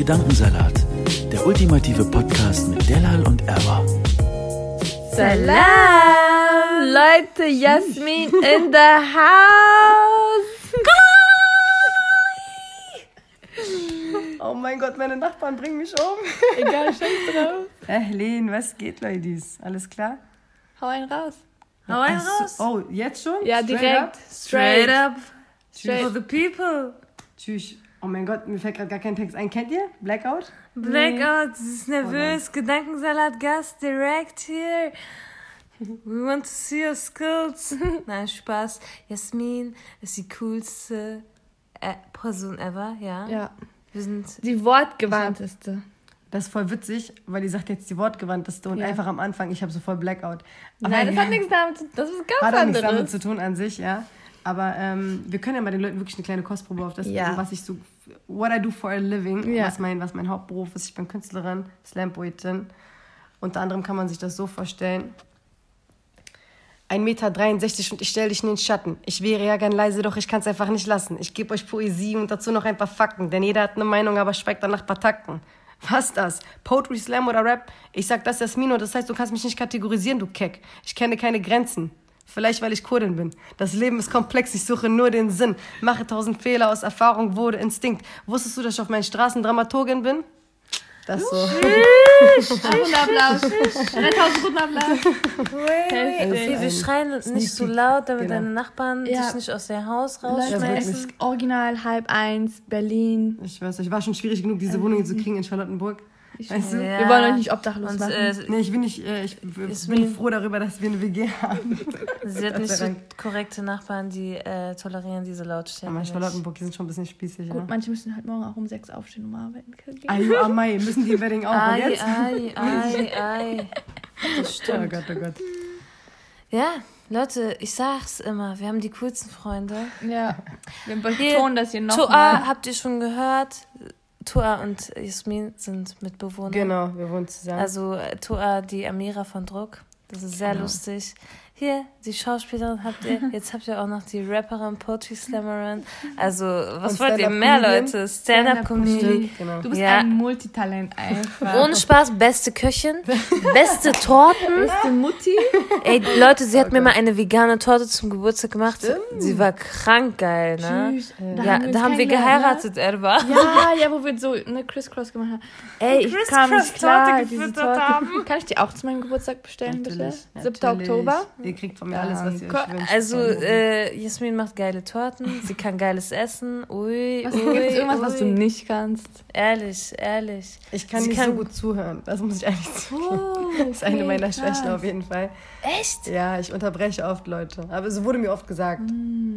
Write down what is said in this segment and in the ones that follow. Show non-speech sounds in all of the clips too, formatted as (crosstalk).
Gedankensalat, der ultimative Podcast mit Delal und Erwa. Salam, Leute, Jasmin in the house. Oh mein Gott, meine Nachbarn bringen mich um. Egal, scheiß drauf. Helene, was geht, Ladies? Alles klar? Hau einen raus. Hau einen Ach raus. Oh, jetzt schon? Ja, Straight direkt. up? Straight up Straight. for the people. Tschüss. Oh mein Gott, mir fällt gerade gar kein Text ein. Kennt ihr? Blackout? Blackout, sie ist nervös. Gedankensalat, Gast direkt hier. We want to see your skills. (laughs) Nein, Spaß. Jasmin ist die coolste äh, Person ever, ja? Ja, Wir sind die wortgewandteste. Das ist voll witzig, weil die sagt jetzt die wortgewandteste und Ja. einfach am Anfang, ich habe so voll Blackout. Aber Nein, das hat nichts damit zu Das ist ganz hat auch nichts damit anderes. zu tun an sich, ja. Aber ähm, wir können ja mal den Leuten wirklich eine kleine Kostprobe auf das, Ja. was ich so, what I do for a living, Ja. was, mein, was mein Hauptberuf ist. Ich bin Künstlerin, Slam-Poetin. Unter anderem kann man sich das so vorstellen. 1,63 Meter und ich stelle dich in den Schatten. Ich wäre ja gern leise, doch ich kann es einfach nicht lassen. Ich gebe euch Poesie und dazu noch ein paar Fakten, denn jeder hat eine Meinung, aber schweigt dann nach paar Takten. Was das? Poetry, Slam oder Rap? Ich sag das Jasmino, das heißt, du kannst mich nicht kategorisieren, du Keck. Ich kenne keine Grenzen. Vielleicht, weil ich Kurdin bin. Das Leben ist komplex, ich suche nur den Sinn. Mache tausend Fehler aus Erfahrung, wurde Instinkt. Wusstest du, dass ich auf meinen Straßen Dramaturgin bin? Das so. Rundenapplaus. 3000 Rundenapplaus. Hey, wir schreien nicht so laut, damit Genau. deine Nachbarn Ja. dich nicht aus dem Haus Leute, es rausschmeißen. ist original halb eins, Berlin. Ich weiß nicht, war schon schwierig genug, diese Wohnung zu kriegen in Charlottenburg. Weißt du? Ja. Wir wollen euch nicht obdachlos Und machen. äh, Nee, ich bin nicht, äh, ich bin froh darüber, dass wir eine WG haben. (laughs) sie hat nicht so korrekte Nachbarn, die äh, tolerieren diese Lautstärke. Aber nicht. Charlottenburg, die sind schon ein bisschen spießig, Gut, ja. manche müssen halt morgen auch um sechs aufstehen, um arbeiten zu gehen. Ayu Amai, müssen die Wedding auch. Und Ei, jetzt? ei, ei, ei. Das Oh stimmt. Gott, oh Gott. Ja, Leute, ich sag's immer, wir haben die coolsten Freunde. Ja, wir Hier, betonen das hier Toa nochmal. habt ihr schon gehört. Toa und Jasmin sind Mitbewohner. Genau, wir wohnen zusammen. Also äh, Toa, die Amira von Druck. Das ist sehr Genau. lustig. Hier, die Schauspielerin habt ihr. (laughs) Jetzt habt ihr auch noch die Rapperin, Poetry Slammerin. Also, was wollt ihr mehr? Leute? Stand-up-Comedy. Stimmt, genau. Du bist Ja. ein Multitalent einfach. Ohne Spaß, beste Köchin, beste (laughs) Torten. Bist du Mutti? Ey, Leute, sie hat mir mal eine vegane Torte zum Geburtstag gemacht. Sie war krank geil, ne? Tschüss. Ja, uns da haben wir kennengelernt, geheiratet, Erba. Ne? Ja, ja, wo wir so eine Crisscross gemacht haben. Ey, ich kam nicht klar, Criss-Cross-Torte diese gefüttert Torte. haben. Kann ich die auch zu meinem Geburtstag bestellen, bitte? Natürlich, 7. natürlich. Oktober. Ihr kriegt von mir alles, was ihr euch wünscht. Also, äh, Jasmin macht geile Torten, (laughs) sie kann geiles Essen. Ui, Was, ui, gibt's irgendwas, ui. was du nicht kannst? Ehrlich, ehrlich. ich kann sie nicht kann- so gut zuhören. Das muss ich ehrlich zugeben. Oh, Das ist eine okay, meiner krass. Schwächen auf jeden Fall. Echt? Ja, ich unterbreche oft Leute. Aber es wurde mir oft gesagt.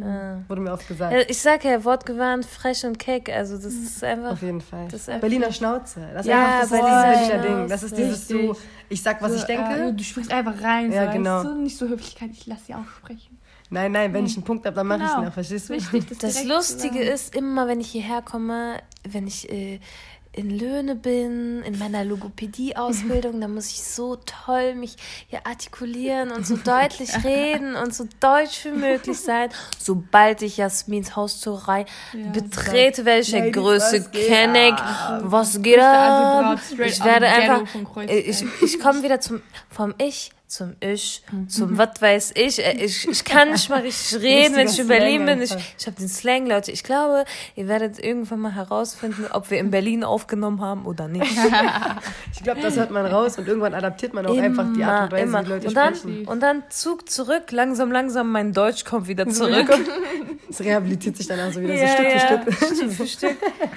Ja. Wurde mir oft gesagt. Ja, Ich sag ja, wortgewandt, frech und keck. Also, das ist einfach. Auf jeden Fall. Das ist einfach- Berliner Schnauze. Das ist Ja, einfach das, ist Berliner Ding. Das ist dieses so. Ich sag, was So, ich denke. Äh, du sprichst einfach rein, Ja, so, genau. weißt du? Nicht so Höflichkeit, ich lass sie auch sprechen. Nein, nein, wenn ich einen Punkt habe, dann mache ich Genau. ihn auch, verstehst du? Wichtig, das, Das Lustige ist, immer wenn ich hierher komme, wenn ich äh, in Löhne bin, in meiner Logopädie-Ausbildung, dann muss ich so toll mich hier artikulieren und so (laughs) deutlich reden und so deutsch wie möglich sein. Sobald ich Jasmins Haustürerei betrete, werde ich der Größe geht Kenneck. Was geht Also ab? Braut straight Ich werde einfach, äh, ich, ich komme wieder zum, vom Ich zum Ich, zum was weiß ich. Äh, Ich, ich kann nicht mal richtig (laughs) reden, wenn ich in Berlin bin. Ich, ich habe den Slang, Leute. Ich glaube, ihr werdet irgendwann mal herausfinden, ob wir in Berlin aufgenommen haben oder nicht. (laughs) Ich glaube, das hört man raus und irgendwann adaptiert man auch einfach die Art und Weise, immer. wie Leute und dann, sprechen. und dann Zug zurück, langsam, langsam, mein Deutsch kommt wieder zurück. (laughs) Es rehabilitiert sich dann also wieder Ja, so Stück ja, für Stück. Stück für Stück.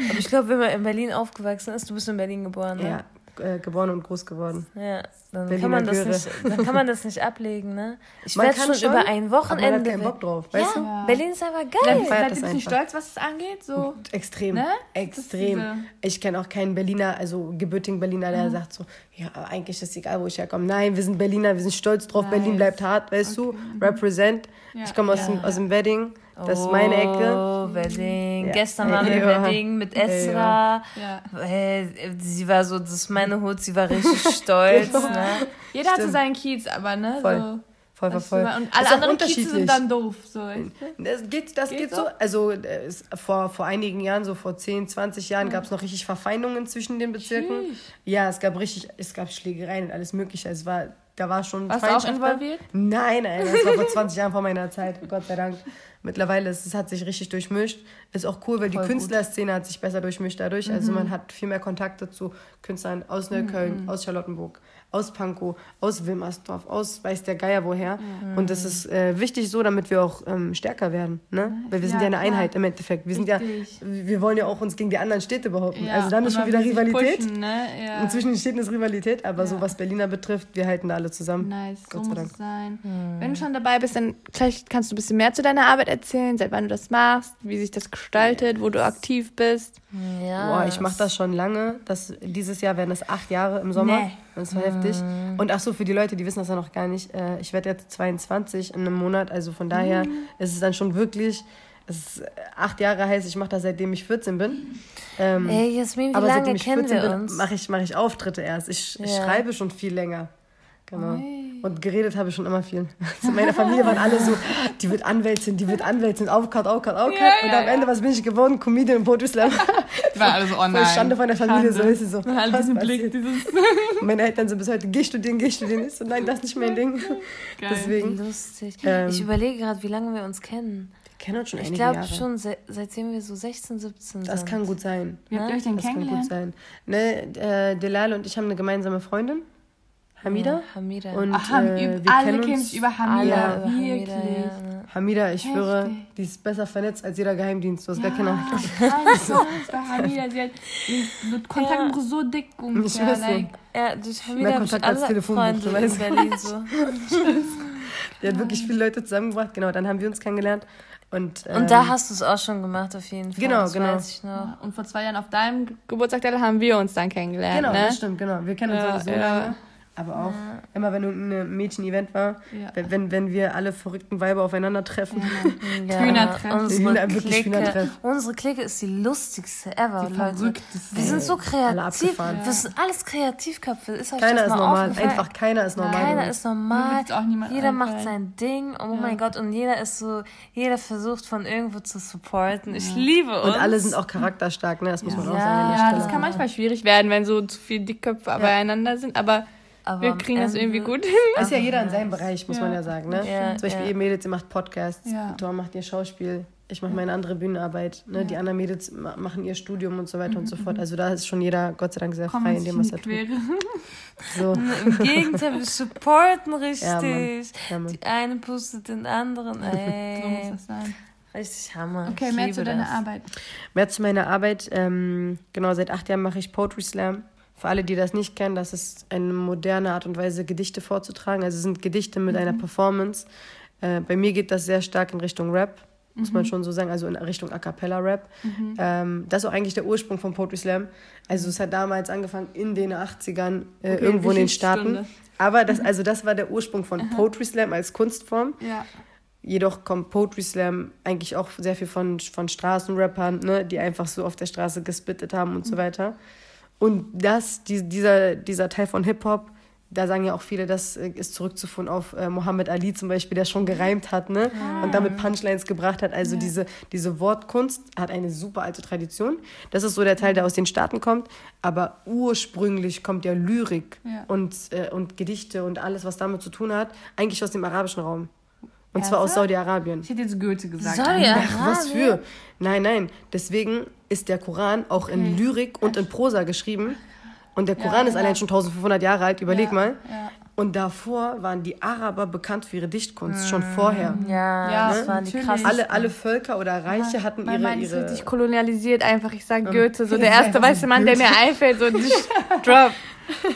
Aber ich glaube, wenn man in Berlin aufgewachsen ist, du bist in Berlin geboren, ne? Ja, äh, geboren und groß geworden. Ja, dann Berliner kann, man das Göre. nicht, dann kann man das nicht (laughs) ablegen, ne? Ich werde kann schon, über ein aber man Wochenende. hat keinen Bock drauf, ja, weißt du? Ja. Berlin ist einfach Seid, geil. ihr das ein bisschen einfach. stolz, was es angeht? So. Extrem, Ne? extrem. Ich kenne auch keinen Berliner, also gebürtigen Berliner, der sagt so, ja, aber eigentlich ist es egal, wo ich herkomme. Nein, wir sind Berliner, wir sind stolz drauf, Berlin Nice. bleibt hart, weißt du? Represent. Ja. Ich komme aus, Ja. dem, aus dem Wedding, das ist meine Ecke. Oh, Wedding. Ja. Gestern waren wir Ja. Wedding mit Esra. Ja. Äh, Sie war so, das ist meine Hut, sie war richtig (laughs) stolz. ne? Jeder hat so Stimmt. seinen Kiez, aber ne? Voll. So. Voll, voll, voll. Und alle anderen Kieze sind dann doof. So. du? Das geht, das Geht geht, so? so. Also äh, es, vor, vor einigen Jahren, so vor 10, 20 Jahren, gab es noch richtig Verfeindungen zwischen den Bezirken. Tschüss. Ja, es gab richtig, es gab Schlägereien und alles mögliche. Es war, da war schon Warst du auch involviert? Nein, nein, das war vor (laughs) 20 Jahren vor meiner Zeit, Gott sei Dank. Mittlerweile ist es hat sich richtig durchmischt. Ist auch cool, weil die Voll gut. Künstlerszene hat sich besser durchmischt dadurch. Also Mhm. man hat viel mehr Kontakte zu Künstlern aus Neukölln, aus Charlottenburg, aus Pankow, aus Wilmersdorf, aus weiß der Geier woher. Und das ist äh, wichtig so, damit wir auch ähm, stärker werden. Ne? Weil wir sind Ja, ja, eine. Einheit im Endeffekt. Wir sind ja, wir wollen ja auch uns gegen die anderen Städte behaupten. Ja, also dann ist schon wieder Rivalität. pushen, ne? ja. Und zwischen den Städten ist Rivalität, aber so was Berliner betrifft, wir halten da alle zusammen. Nice, so Gott sei muss Dank. es sein. Wenn du schon dabei bist, dann vielleicht kannst du ein bisschen mehr zu deiner Arbeit erzählen, seit wann du das machst, wie sich das gestaltet, wo du aktiv bist. Ja. Boah, ich mache das schon lange. Das, dieses Jahr werden es acht Jahre im Sommer. Nee. Das war heftig. Und ach so, für die Leute, die wissen das ja noch gar nicht, äh, ich werde jetzt 22 in einem Monat. Also von daher ist es dann schon wirklich, es ist, äh, acht Jahre heißt, ich mache das seitdem ich 14 bin. Ähm, Ey, Jasmin, wie aber lange seitdem ich kennen 14 wir bin, uns? mache ich, mach ich Auftritte erst. Ich, ich Ja. schreibe schon viel länger. Genau. Und geredet habe ich schon immer viel. Also in meiner Familie waren alle so, die wird Anwältin, die wird Anwältin, Aufcut, Aufcut, Aufcut. Ja, und ja, am Ende, was bin ich geworden? Comedian und Poetry Slam. Die (laughs) waren alle so online. Schande von der Familie, so ist es so. Alle was diesen? Blick, dieses Und (laughs) Meine Eltern sind bis heute, geh studieren, geh studieren. Ich so, nein, das ist nicht mein Ding. (laughs) Geil. Deswegen, Lustig. Ähm, ich überlege gerade, wie lange wir uns kennen. wir kennen uns schon Ich einige glaube Jahre. schon, se seitdem wir so 16, 17 sind. Das kann gut sein. Wie habt ihr euch denn Das kann gut kennengelernt? sein. Ne, äh, Delal und ich haben eine gemeinsame Freundin, Hamida. Ja, Hamida. Und Aha, äh, ihr, wir alle kennen uns. über Hamida. Alle über Wirklich. Hamida, ja. Hamida, ich schwöre, Heftig. die ist besser vernetzt als jeder Geheimdienst. Du hast gar keine Ahnung. (laughs) Krass, bei Hamida, sie hat mit Kontakt Ja. so dick Ich ungefähr. weiß Like. Ja, durch Mehr Hamida ich Kontakt als Telefonbuch, du in weißt. Berlin so. (laughs) Die hat wirklich viele Leute zusammengebracht. Genau, dann haben wir uns kennengelernt. Und, ähm, Und da hast du es auch schon gemacht, auf jeden Fall. Genau, das genau. Weiß ich noch. und vor zwei Jahren auf deinem Geburtstag da haben wir uns dann kennengelernt. Genau, ne? das stimmt, genau. Wir kennen uns Ja, auch so ja. lange. Aber auch immer, wenn ein Mädchen-Event war, Ja. wenn- wenn, wir alle verrückten Weiber aufeinandertreffen. Ja, (laughs) Hühnertreff. Unsere Hühner- wirklich Clique, Hühnertreff. unsere Clique ist die lustigste ever, Die Leute. verrückteste. Wir sind so kreativ. Wir sind alles Kreativköpfe. Ist euch Keiner ist mal normal. Einfach keiner ist normal. Keiner ist normal. Jeder macht sein Ding. Oh Ja. mein Gott. Und jeder ist so, jeder versucht von irgendwo zu supporten. Ich liebe uns. Und alle sind auch charakterstark, ne? Das muss man auch Ja. sagen. Ja, das kann manchmal schwierig werden, wenn so zu viele Dickköpfe beieinander sind, aber, Aber wir kriegen das irgendwie gut. (laughs) Ist ja jeder in seinem Bereich, muss Ja. man ja sagen, ne? Ja, Zum Beispiel ja. ihr Mädels, ihr macht Podcasts, Ja. Tor macht ihr Schauspiel, ich mache meine andere Bühnenarbeit, ne? Die anderen Mädels ma- machen ihr Studium und so weiter und so fort. Also da ist schon jeder, Gott sei Dank, sehr Kommen frei in dem, was er tut. Quere. So. Im Gegenteil, wir supporten Ja, richtig. Ja, Mann. Die eine pustet den anderen. (laughs) So muss Ey, das sein. richtig Hammer. Okay, Ich mehr liebe zu deiner das. Arbeit. Mehr zu meiner Arbeit. Ähm, genau, seit acht Jahren mache ich Poetry Slam. Für alle, die das nicht kennen, das ist eine moderne Art und Weise, Gedichte vorzutragen. Also es sind Gedichte mit einer Performance. Äh, bei mir geht das sehr stark in Richtung Rap, muss man schon so sagen, also in Richtung A Cappella Rap. Ähm, das ist auch eigentlich der Ursprung von Poetry Slam. Also es hat damals angefangen in den 80ern, äh, Okay, irgendwo in den. Staaten. Aber das, also das war der Ursprung von Poetry Slam als Kunstform. Ja. Jedoch kommt Poetry Slam eigentlich auch sehr viel von, von Straßenrappern, ne, die einfach so auf der Straße gespittet haben und so weiter. Und das, die, dieser, dieser Teil von Hip-Hop, da sagen ja auch viele, das äh, ist zurückzuführen auf äh, Muhammad Ali zum Beispiel, der schon gereimt hat ne? und damit Punchlines gebracht hat. Also diese, diese Wortkunst hat eine super alte Tradition. Das ist so der Teil, der aus den Staaten kommt. Aber ursprünglich kommt ja Lyrik Ja. und, äh, und Gedichte und alles, was damit zu tun hat, eigentlich aus dem arabischen Raum. Und zwar aus? Saudi-Arabien. Ich hätte jetzt Goethe gesagt. Sorry, Ach, was für? Nein, nein. Deswegen ist der Koran auch in Lyrik und in Prosa geschrieben. Und der Koran ist ja. allein schon 1500 Jahre alt, überleg Ja, mal. ja. Und davor waren die Araber bekannt für ihre Dichtkunst, schon vorher. Ja, Ja, das waren die krassen. Alle, alle Völker oder Reiche hatten Mein ihre... Mann ist richtig kolonialisiert einfach. Ich sag Goethe, so (laughs) der erste weiße Mann, der mir einfällt, so (laughs) drop.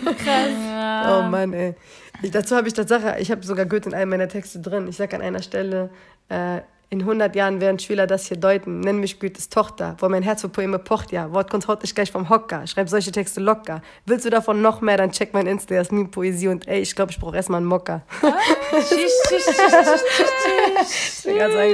Oh Mann, ey. Ich, dazu habe ich Tatsache, ich habe sogar Goethe in einem meiner Texte drin. Ich sage an einer Stelle, äh, in 100 Jahren werden Schüler das hier deuten. Nenn mich Goethes Tochter, wo mein Herz für Poeme pocht, ja. Wort kommt heute nicht gleich vom Hocker. Schreib solche Texte locker. Willst du davon noch mehr, dann check mein Insta, Jasmin Poesie und ey, ich glaube, ich brauche erstmal einen Mocker.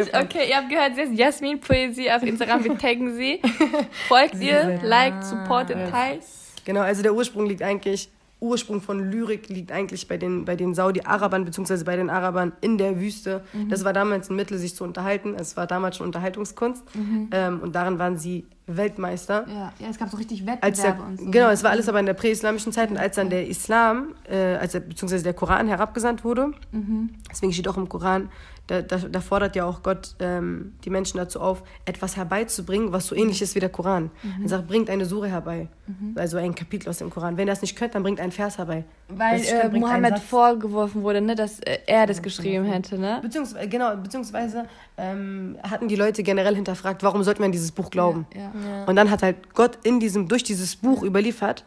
Eingefallen. Okay, ihr habt gehört, sie ist Jasmin Poesie auf Instagram. Wir taggen sie. (laughs) Folgt ihr, liked, supportet, teilt. Genau, also der Ursprung liegt eigentlich Ursprung von Lyrik liegt eigentlich bei den, bei den Saudi-Arabern, beziehungsweise bei den Arabern in der Wüste. Mhm. Das war damals ein Mittel, sich zu unterhalten. Es war damals schon Unterhaltungskunst. Ähm, und darin waren sie Weltmeister. Mhm. Ja, ja, es gab so richtig der, Wettbewerbe und so. genau, es war alles aber in der präislamischen Zeit und als dann der Islam, äh, als der, beziehungsweise der Koran herabgesandt wurde, Mhm. deswegen steht auch im Koran, da, da, da fordert ja auch Gott ähm, die Menschen dazu auf, etwas herbeizubringen, was so Mhm. ähnlich ist wie der Koran. Er sagt, bringt eine Sure herbei, also ein Kapitel aus dem Koran. Wenn ihr das nicht könnt, dann bringt einen Vers herbei. Weil äh, könnt, Mohammed vorgeworfen wurde, ne, dass äh, er das geschrieben hätte, ne? Beziehungsweise, genau, beziehungsweise ähm, hatten die Leute generell hinterfragt, warum sollte man dieses Buch glauben? Ja. Und dann hat halt Gott in diesem, durch dieses Buch überliefert,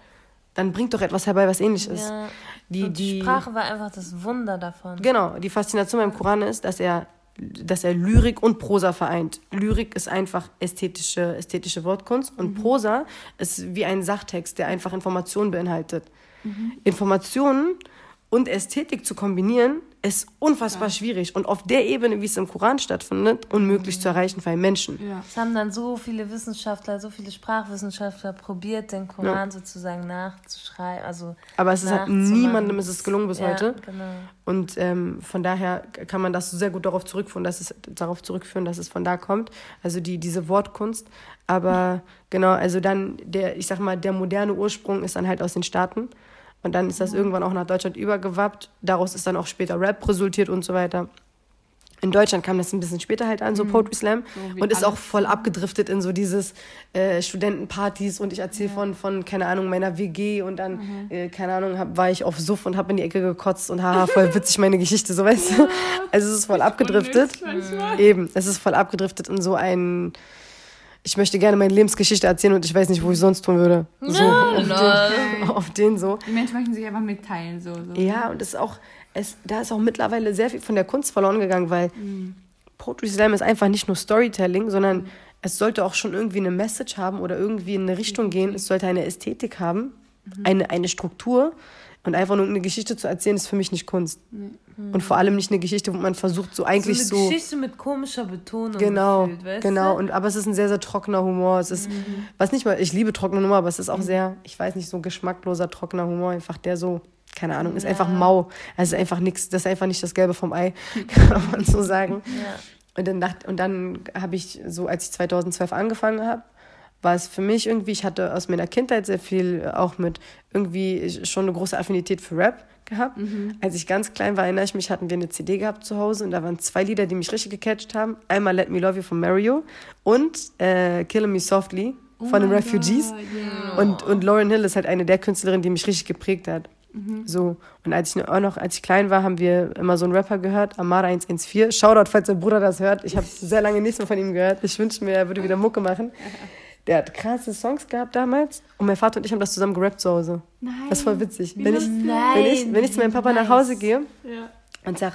dann bringt doch etwas herbei, was ähnlich ist. Ja. Die, Und die Sprache war einfach das Wunder davon. Genau, die Faszination beim Koran ist, dass er, dass er Lyrik und Prosa vereint. Lyrik ist einfach ästhetische, ästhetische Wortkunst und Prosa ist wie ein Sachtext, der einfach Informationen beinhaltet. Informationen und Ästhetik zu kombinieren, ist unfassbar schwierig und auf der Ebene, wie es im Koran stattfindet, unmöglich zu erreichen für einen Menschen. Ja. Es haben dann so viele Wissenschaftler, so viele Sprachwissenschaftler probiert, den Koran sozusagen nachzuschreiben. Also Aber es ist halt niemandem ist es gelungen bis ja, heute. Genau. Und ähm, von daher kann man das sehr gut darauf zurückführen, dass es darauf zurückführen, dass es von da kommt. Also die diese Wortkunst. Aber genau, also dann der, ich sag mal, der moderne Ursprung ist dann halt aus den Staaten. Und dann ist das irgendwann auch nach Deutschland übergewappt. Daraus ist dann auch später Rap resultiert und so weiter. In Deutschland kam das ein bisschen später halt an, so Poetry Slam. So und ist auch voll abgedriftet in so dieses äh, Studentenpartys und ich erzähle von, von, keine Ahnung, meiner WG und dann, äh, keine Ahnung, hab, war ich auf Suff und habe in die Ecke gekotzt und haha, voll (laughs) witzig meine Geschichte, so weißt du. Also es ist voll abgedriftet. Eben, es ist voll abgedriftet in so ein, ich möchte gerne meine Lebensgeschichte erzählen und ich weiß nicht, wo ich sonst tun würde. So, auf, den, (laughs) auf den so. Die Menschen möchten sich einfach mitteilen, so. so. Ja, und das ist auch, es, da ist auch mittlerweile sehr viel von der Kunst verloren gegangen, weil Poetry Slam ist einfach nicht nur Storytelling, sondern es sollte auch schon irgendwie eine Message haben oder irgendwie in eine Richtung gehen. Es sollte eine Ästhetik haben, eine, eine Struktur. Und einfach nur eine Geschichte zu erzählen, ist für mich nicht Kunst. Und vor allem nicht eine Geschichte, wo man versucht, so eigentlich so so. eine Geschichte mit komischer Betonung. Genau, gefühlt, weißt genau. Du? Und, aber es ist ein sehr, sehr trockener Humor. Es ist, was nicht mal, ich liebe trockene Humor, aber es ist auch sehr, ich weiß nicht, so geschmackloser, trockener Humor. Einfach der so, keine Ahnung, ist einfach mau. Es ist einfach nichts, das ist einfach nicht das Gelbe vom Ei, (laughs) kann man so sagen. Ja. Und dann, dacht- und dann habe ich so, als ich 2012 angefangen habe, war es für mich irgendwie, ich hatte aus meiner Kindheit sehr viel äh, auch mit irgendwie schon eine große Affinität für Rap gehabt. Als ich ganz klein war, erinnere ich mich, hatten wir eine CD gehabt zu Hause und da waren zwei Lieder, die mich richtig gecatcht haben. Einmal Let Me Love You von Mario und äh, Killing Me Softly von den Refugees. Und, und Lauren Hill ist halt eine der Künstlerinnen, die mich richtig geprägt hat. So. Und als ich auch noch, als ich klein war, haben wir immer so einen Rapper gehört, Amara 114. Shoutout, falls der Bruder das hört. Ich habe (laughs) sehr lange nichts mehr von ihm gehört. Ich wünschte mir, er würde wieder Mucke machen. (laughs) Der hat krasse Songs gehabt damals. Und mein Vater und ich haben das zusammen gerappt zu Hause. Nein. Das ist voll witzig. Wenn ich, wenn, ich, wenn ich zu meinem Papa nach Hause gehe Ja. und sag,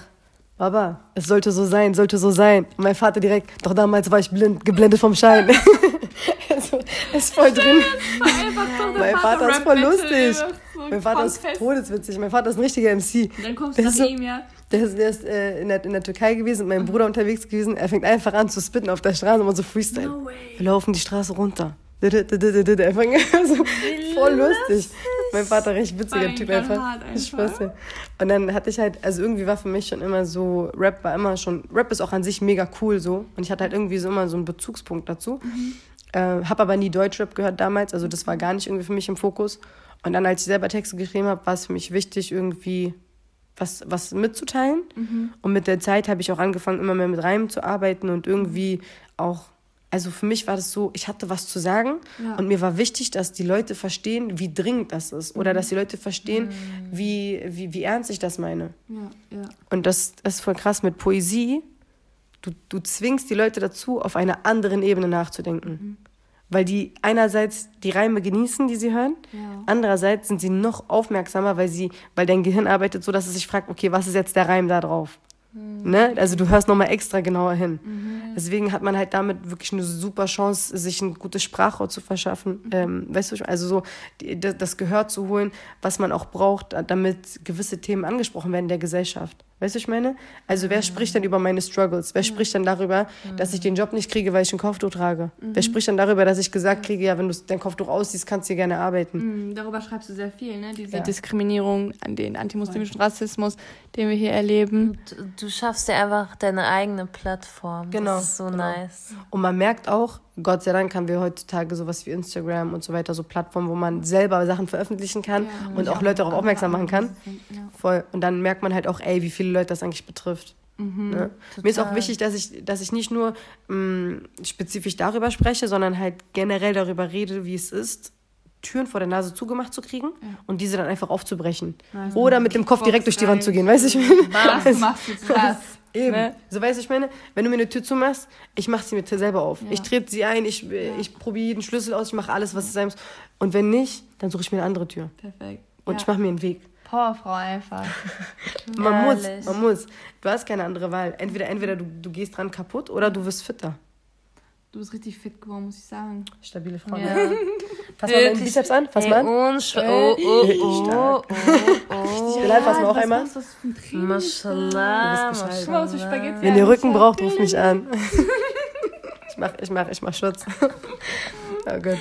Baba, es sollte so sein, sollte so sein. Und mein Vater direkt, doch damals war ich blind, geblendet vom Schein. (laughs) also, ist voll drin. Mein Vater ist voll lustig. Mein Vater ist todeswitzig. Mein Vater ist ein richtiger MC. Dann kommst du nach so- ihm, ja. Der ist, der ist äh, in, der, in der Türkei gewesen, mit meinem Bruder unterwegs gewesen. Er fängt einfach an zu spitten auf der Straße und so Freestyle. No. Wir laufen die Straße runter. Einfach (laughs) so voll lustig. Mein Vater recht witziger Typ einfach. Und dann hatte ich halt, also irgendwie war für mich schon immer so, Rap war immer schon, Rap ist auch an sich mega cool so. Und ich hatte halt irgendwie so immer so einen Bezugspunkt dazu. Äh, hab aber nie Deutschrap gehört damals, also das war gar nicht irgendwie für mich im Fokus. Und dann, als ich selber Texte geschrieben habe, war es für mich wichtig, irgendwie was, was mitzuteilen. Und mit der Zeit habe ich auch angefangen, immer mehr mit Reimen zu arbeiten und irgendwie auch, also für mich war das so, ich hatte was zu sagen Ja. und mir war wichtig, dass die Leute verstehen, wie dringend das ist. Oder dass die Leute verstehen, wie, wie, wie ernst ich das meine. Ja, ja. Und das, das ist voll krass mit Poesie. Du, du zwingst die Leute dazu, auf einer anderen Ebene nachzudenken. Weil die einerseits die Reime genießen, die sie hören, Ja. andererseits sind sie noch aufmerksamer, weil, sie, weil dein Gehirn arbeitet so, dass es sich fragt, okay, was ist jetzt der Reim da drauf? Ne? Also du hörst nochmal extra genauer hin. Deswegen hat man halt damit wirklich eine super Chance, sich ein gutes Sprachrohr zu verschaffen. Ähm, weißt du, also so die, das Gehör zu holen, was man auch braucht, damit gewisse Themen angesprochen werden in der Gesellschaft. Weißt du, was ich meine? Also wer spricht denn über meine Struggles? Wer spricht dann darüber, dass ich den Job nicht kriege, weil ich ein Kopftuch trage? Wer spricht dann darüber, dass ich gesagt kriege, ja, wenn du dein Kopftuch ausziehst, kannst du hier gerne arbeiten? Mhm, Darüber schreibst du sehr viel, ne? Diese Ja. Diskriminierung, an den antimuslimischen Rassismus, den wir hier erleben. Du, du schaffst dir einfach deine eigene Plattform. Genau, Das ist so genau. nice. Und man merkt auch, Gott sei Dank haben wir heutzutage sowas wie Instagram und so weiter, so Plattformen, wo man selber Sachen veröffentlichen kann und auch Leute darauf aufmerksam machen kann. Voll. Und dann merkt man halt auch, ey, wie viele Leute das eigentlich betrifft. Ne? Mir ist auch wichtig, dass ich, dass ich nicht nur mh, spezifisch darüber spreche, sondern halt generell darüber rede, wie es ist, Türen vor der Nase zugemacht zu kriegen und diese dann einfach aufzubrechen. Oder mit dem Kopf direkt durch die Wand zu gehen, weißt du, ich? Was (laughs) machst du krass? Eben. Ne? So weißt du, ich meine, wenn du mir eine Tür zumachst, ich mach sie mir selber auf. Ich trete sie ein, ich, ich probiere jeden Schlüssel aus, ich mache alles, was es sein muss. Und wenn nicht, dann suche ich mir eine andere Tür. Perfekt. Und ja. ich mache mir einen Weg. Powerfrau einfach. Man muss, man muss. Du hast keine andere Wahl. Entweder, entweder du, du gehst dran kaputt oder du wirst fitter. Du bist richtig fit geworden, muss ich sagen. Stabile Frau. Ja. (laughs) Fass mal deinen Bizeps an, fass mal an. Und oh, oh, oh, oh, (laughs) oh. Bilal, fass mal auch einmal. Was das für ein Training? Mashallah, Du bist. Wenn ihr Rücken braucht, ruft mich (laughs) an. Ich mach, ich mach, ich mach Schutz. Oh Gott.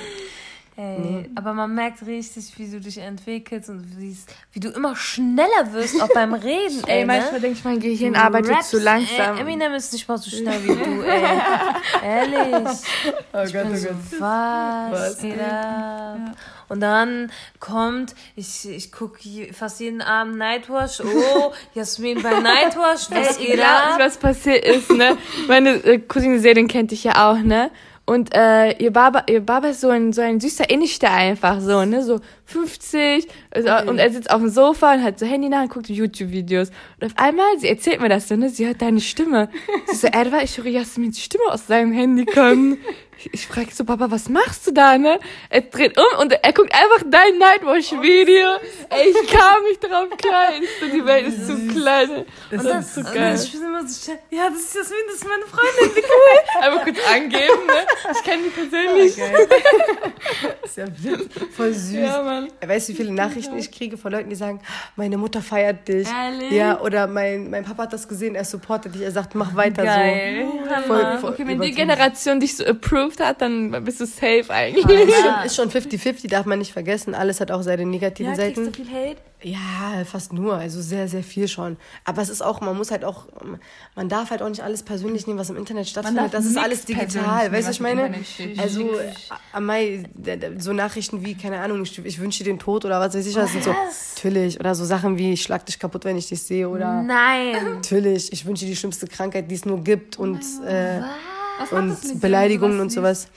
Ey, aber man merkt richtig, wie du dich entwickelst und wie, du immer schneller wirst, auch beim (laughs) Reden. Ey, Ey, manchmal ne? denke ich, mein Gehirn Du arbeitet rappst, zu langsam. Ey, Eminem ist nicht mal so schnell wie du, ey. (laughs) Ehrlich. Oh Gott, bin oh so, Gott. was, Was? ab? Und dann kommt, ich, ich gucke fast jeden Abend Nightwash. Oh, Jasmin bei Nightwash, was Ey, geht nicht, was passiert ist, ne? Meine äh, Cousine Selin kennt dich ja auch, ne? Und äh, ihr Baba, ihr Baba ist so ein, so ein süßer Innigster einfach, so, ne? So 50. Also, Und er sitzt auf dem Sofa und hat so Handy nach und guckt YouTube-Videos. Und auf einmal, sie erzählt mir das so, ne? Sie hört deine Stimme. Sie so, (laughs) Edward, ich höre Jasmins Stimme aus seinem Handy kommen. Ich, frage so, Papa, was machst du da, ne? Er dreht um und er guckt einfach dein Nightwash-Video. Ey, ich kam nicht drauf klar. Ich so, die Welt ist zu klein. Das, Und ist so und geil. ich bin immer so ja, das ist Jasmin, das ist meine Freundin, wie cool. (laughs) Einfach kurz angeben, ne? Ich kenne die persönlich. Das ist ja witzig. Voll süß. Ja, Mann. Weißt du, wie viele Nachrichten ich kriege von Leuten, die sagen, meine Mutter feiert dich. Ehrlich? Ja, oder mein, mein Papa hat das gesehen, er supportet dich, er sagt, mach weiter Geil. so. Voll Okay, wenn die. Generation dich so approved hat, dann bist du safe eigentlich. Ist schon- Ist schon 50-50, darf man nicht vergessen. Alles hat auch seine negativen Ja, kriegst Seiten. du viel Hate? Ja, fast nur, also sehr, sehr viel schon. Aber es ist auch, man muss halt auch, man darf halt auch nicht alles persönlich nehmen, was im Internet stattfindet. Das ist alles digital, weißt du, was ich meine? Also, äh, am Mai, so Nachrichten wie, keine Ahnung, ich, ich wünsche dir den Tod oder was weiß ich, was sind so, natürlich. Oder so Sachen wie, ich schlag dich kaputt, wenn ich dich sehe oder, Nein. natürlich, ich wünsche dir die schlimmste Krankheit, die es nur gibt und, äh, Was und Beleidigungen du und sowas.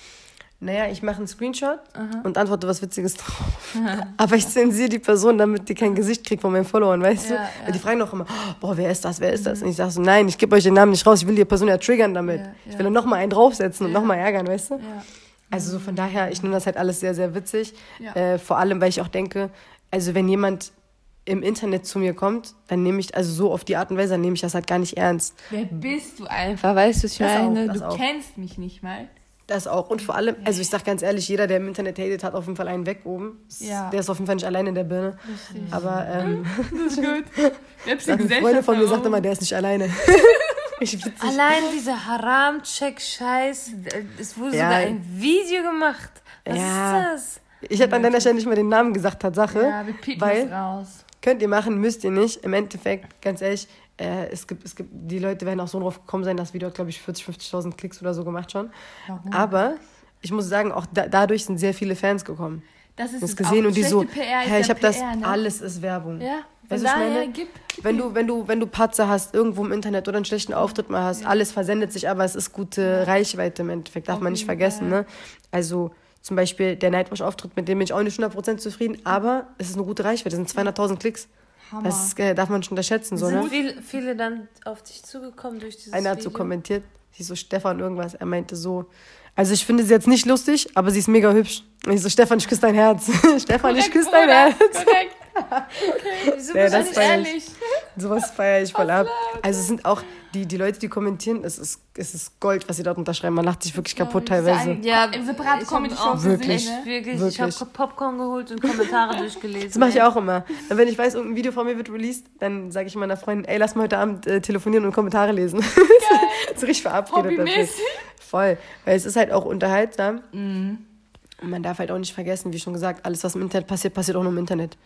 Naja, ich mache einen Screenshot Aha. und antworte was Witziges drauf. (laughs) Aber ich zensiere die Person, damit die kein Gesicht kriegt von meinen Followern, weißt du? Ja, ja. Weil die fragen doch immer, oh, boah, wer ist das, wer ist das? Und ich sage so, nein, ich gebe euch den Namen nicht raus, ich will die Person ja triggern damit. Ja. Ich will dann nochmal einen draufsetzen und nochmal ärgern, weißt du? Also so von daher, ich nehme das halt alles sehr, sehr witzig. Äh, vor allem, weil ich auch denke, also wenn jemand im Internet zu mir kommt, dann nehme ich, also so auf die Art und Weise, dann nehme ich das halt gar nicht ernst. Wer bist du einfach? Weißt du, ich meine? du auch. kennst mich nicht mal. Das auch. Und vor allem, also ich sag ganz ehrlich, jeder, der im Internet hatet, hat auf jeden Fall einen weg oben. Ja. Der ist auf jeden Fall nicht allein in der Birne. Richtig. Aber ähm, (laughs) Das ist gut. Selbst eine Freundin von mir sagt immer, der ist nicht alleine. (laughs) Allein dieser Haram-Check-Scheiß, es wurde Ja. sogar ein Video gemacht. Was Ja. ist das? Ich hätte an deiner Stelle nicht mal den Namen gesagt, Tatsache. Ja, wir piepen weil das raus. Könnt ihr machen, müsst ihr nicht. Im Endeffekt, ganz ehrlich, äh, es, gibt, es gibt, die Leute werden auch so drauf gekommen sein, das Video hat, glaube ich, 40, 50.000 Klicks oder so gemacht schon. Warum? Aber ich muss sagen, auch da, dadurch sind sehr viele Fans gekommen. Das ist Das gesehen und die so, PR hey, ich ja habe das, ne? alles ist Werbung. Ja, Weißt du, meine? gib. Wenn du, wenn du, wenn du Patzer hast, irgendwo im Internet oder einen schlechten Auftritt mal hast, alles versendet sich, aber es ist gute Reichweite im Endeffekt, darf Auf man nicht vergessen. Fall. Ne? Also zum Beispiel der Nightwash-Auftritt, mit dem bin ich auch nicht 100% zufrieden, aber es ist eine gute Reichweite, es sind 200.000 Klicks. Hammer. Das äh, darf man schon unterschätzen. So, Sind ne? viele, viele dann auf dich zugekommen durch dieses Einer hat so Video? kommentiert, sie so Stefan irgendwas, er meinte so, also ich finde sie jetzt nicht lustig, aber sie ist mega hübsch. Und ich so, Stefan, ich küsse dein Herz. (laughs) Stefan, ich küsse dein Herz. Korrekt. Wieso Ja, bist du ehrlich? Sowas feiere ich voll ab. Also es sind auch, die, die Leute, die kommentieren, es ist, es ist Gold, was sie dort unterschreiben. Man lacht sich wirklich kaputt teilweise. Ja, Im separate ich hab Comedy-Show Wirklich. sich, ne? Wirklich, Wirklich. ich habe Popcorn geholt und Kommentare (laughs) durchgelesen. Das mache ich auch immer. Und wenn ich weiß, irgendein Video von mir wird released, dann sage ich meiner Freundin, ey, lass mal heute Abend äh, telefonieren und Kommentare lesen. (laughs) so richtig verabredet dafür. Voll. Weil es ist halt auch unterhaltsam. Und man darf halt auch nicht vergessen, wie schon gesagt, alles, was im Internet passiert, passiert auch nur im Internet.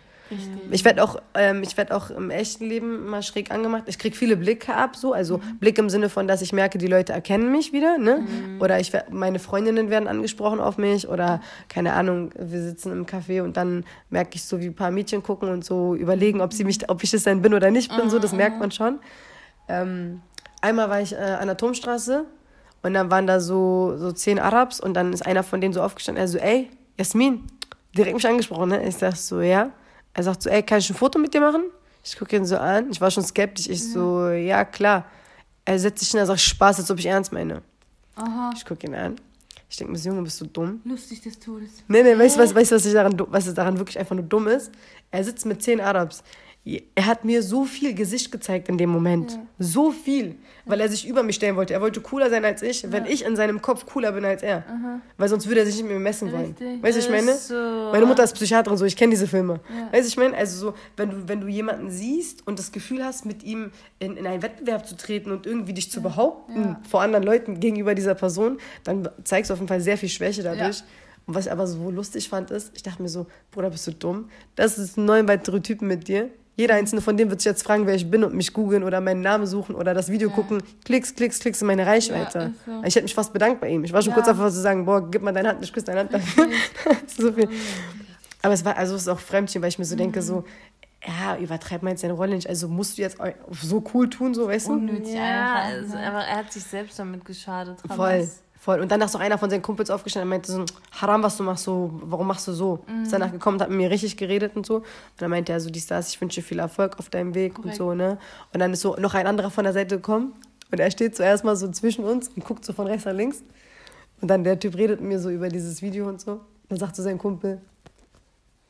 Ich werde auch, ähm, ich werd auch im echten Leben mal schräg angemacht. Ich krieg viele Blicke ab, so. Also Blick im Sinne von, dass ich merke, die Leute erkennen mich wieder, ne? Oder ich, meine Freundinnen werden angesprochen auf mich. Oder, keine Ahnung, wir sitzen im Café und dann merke ich so, wie ein paar Mädchen gucken und so überlegen, ob, sie mich, ob ich es denn bin oder nicht bin. So, das merkt man schon. Ähm, einmal war ich äh, an der Turmstraße und dann waren da so, so zehn Arabs und dann ist einer von denen so aufgestanden, er so, ey, Jasmin, direkt mich angesprochen, ne? Ich sag so, ja. Er sagt so, ey, kann ich ein Foto mit dir machen? Ich gucke ihn so an, ich war schon skeptisch, ich so, ja, klar. Er setzt sich hin, er sagt, Spaß, als ob ich ernst meine. Aha. Ich gucke ihn an. Ich denke mir, so, Junge, bist du dumm? Lustig des Todes. Nee, nee, weißt du, was, weißt, was, ich daran, was daran wirklich einfach nur dumm ist? Er sitzt mit zehn Arabs. Er hat mir so viel Gesicht gezeigt in dem Moment. So viel. Weil er sich über mich stellen wollte. Er wollte cooler sein als ich, wenn ich in seinem Kopf cooler bin als er. Weil sonst würde er sich nicht mit mir messen wollen. Weißt du, ich meine? So. Meine Mutter ist Psychiaterin, so ich kenne diese Filme. Weißt du, ich meine, also so, wenn du, wenn du jemanden siehst und das Gefühl hast, mit ihm in, in einen Wettbewerb zu treten und irgendwie dich zu behaupten vor anderen Leuten gegenüber dieser Person, dann zeigst du auf jeden Fall sehr viel Schwäche dadurch. Ja. Und was ich aber so lustig fand, ist, ich dachte mir so, Bruder, bist du dumm? Das ist neun weitere Typen mit dir. Jeder einzelne von denen wird sich jetzt fragen, wer ich bin und mich googeln oder meinen Namen suchen oder das Video gucken. Klicks, klicks, klicks in meine Reichweite. Ja, ist so. Ich hätte mich fast bedankt bei ihm. Ich war schon Ja. kurz davor zu sagen, boah, gib mal deine Hand, ich küsse deine Hand (laughs) dafür. so viel. Aber es war, also es ist auch Fremdchen, weil ich mir so denke, so, ja, übertreib mal jetzt deine Rolle nicht. Also musst du jetzt so cool tun, so, weißt du? Unnötig Ja, einfach. also, aber er hat sich selbst damit geschadet. Voll, Hamas. Voll. Und danach ist auch einer von seinen Kumpels aufgestanden und meinte so, Haram, was du machst, so, warum machst du so? Ist danach gekommen und hat mit mir richtig geredet und so. Und dann meinte er so, dies, das, ich wünsche dir viel Erfolg auf deinem Weg und Korrekt. so, ne? Und dann ist so noch ein anderer von der Seite gekommen und er steht zuerst mal so zwischen uns und guckt so von rechts nach links. Und dann der Typ redet mit mir so über dieses Video und so. Dann sagt so sein Kumpel,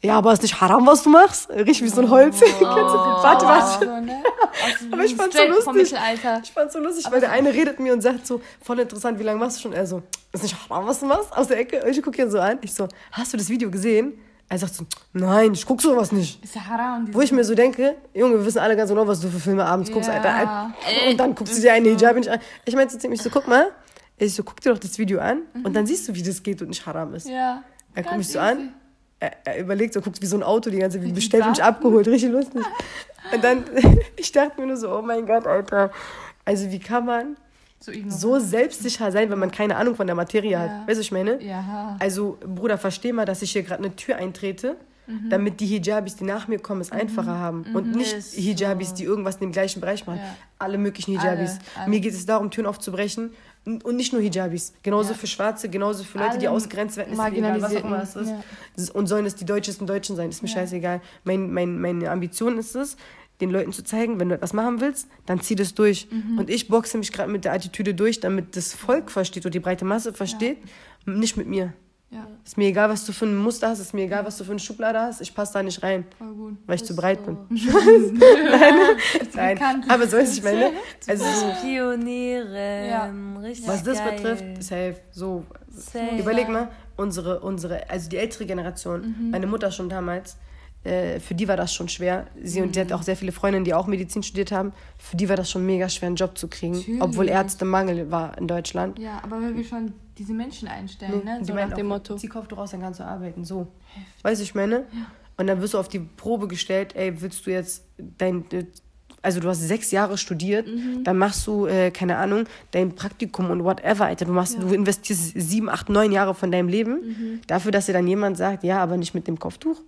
ja, aber ist nicht Haram, was du machst? Richtig wie so ein Holz. Du? (laughs) Warte, warte. So, ne? Aus Aber ich fand's so lustig. Ich fand's so lustig, weil der eine redet mir und sagt so, voll interessant, wie lange machst du schon? Er so, ist nicht haram, was du machst? Aus der Ecke. Und ich gucke ihn so an. Ich so, hast du das Video gesehen? Er sagt so, nein, ich guck sowas nicht. Ist ja haram. Wo ich mir so denke, Junge, wir wissen alle ganz genau, was du für Filme abends guckst, Ja. Alter. Und dann guckst du dir eine Hijab nicht an. Ich meinte so ziemlich so, guck mal. Ich so, guck dir doch das Video an und dann siehst du, wie das geht und nicht haram ist. Ja. Er guckt mich so easy. an. Er, er überlegt so, guckt wie so ein Auto die ganze Zeit, wie bestellt und abgeholt, richtig lustig. Und dann, (laughs) ich dachte mir nur so, oh mein Gott, Alter. Also wie kann man So so selbstsicher sein, wenn man keine Ahnung von der Materie Ja. hat? Weißt du, was ich meine? Ja. Also, Bruder, versteh mal, dass ich hier gerade eine Tür eintrete, Mhm. damit die Hijabis, die nach mir kommen, es einfacher haben. Und nicht. Hijabis, die irgendwas in dem gleichen Bereich machen. Ja. Alle möglichen Hijabis. Alle, alle. Mir geht es darum, Türen aufzubrechen. Und nicht nur Hijabis. Genauso Ja. für Schwarze, genauso für Leute, die Alle ausgegrenzt werden. Ist egal, was auch immer das ist. Marginalisierten, Und sollen es die Deutschesten Deutschen sein, ist mir Ja. scheißegal. Mein, mein, meine Ambition ist es, den Leuten zu zeigen, wenn du etwas machen willst, dann zieh das durch. Mhm. Und ich boxe mich gerade mit der Attitüde durch, damit das Volk versteht und die breite Masse versteht, nicht mit mir. Ja, Ist mir egal, was du für ein Muster hast, ist mir egal, was du für eine Schublade hast, ich passe da nicht rein, voll gut. weil ich zu breit bin. (laughs) (laughs) Nein, bekannt. aber so ist ich meine. (laughs) Also so, Pioniere. Ja. Richtig was das geil. betrifft, safe, so. Safe. Überleg mal, unsere, unsere, also die ältere Generation, Mhm. meine Mutter schon damals, äh, für die war das schon schwer. Sie und die Mhm. hat auch sehr viele Freundinnen, die auch Medizin studiert haben. Für die war das schon mega schwer, einen Job zu kriegen, Natürlich. obwohl Ärztemangel war in Deutschland. Ja, aber wenn wir schon diese Menschen einstellen, ne? Die So meinen nach dem auch, Motto. Zieh Kopf raus, dann kannst du arbeiten. So. Weißt du, ich meine? Und dann wirst du auf die Probe gestellt, ey, willst du jetzt dein. äh, Also du hast sechs Jahre studiert, Mhm. dann machst du, äh, keine Ahnung, dein Praktikum und whatever, Alter. Du machst, du investierst sieben, acht, neun Jahre von deinem Leben Mhm. dafür, dass dir dann jemand sagt, ja, aber nicht mit dem Kopftuch.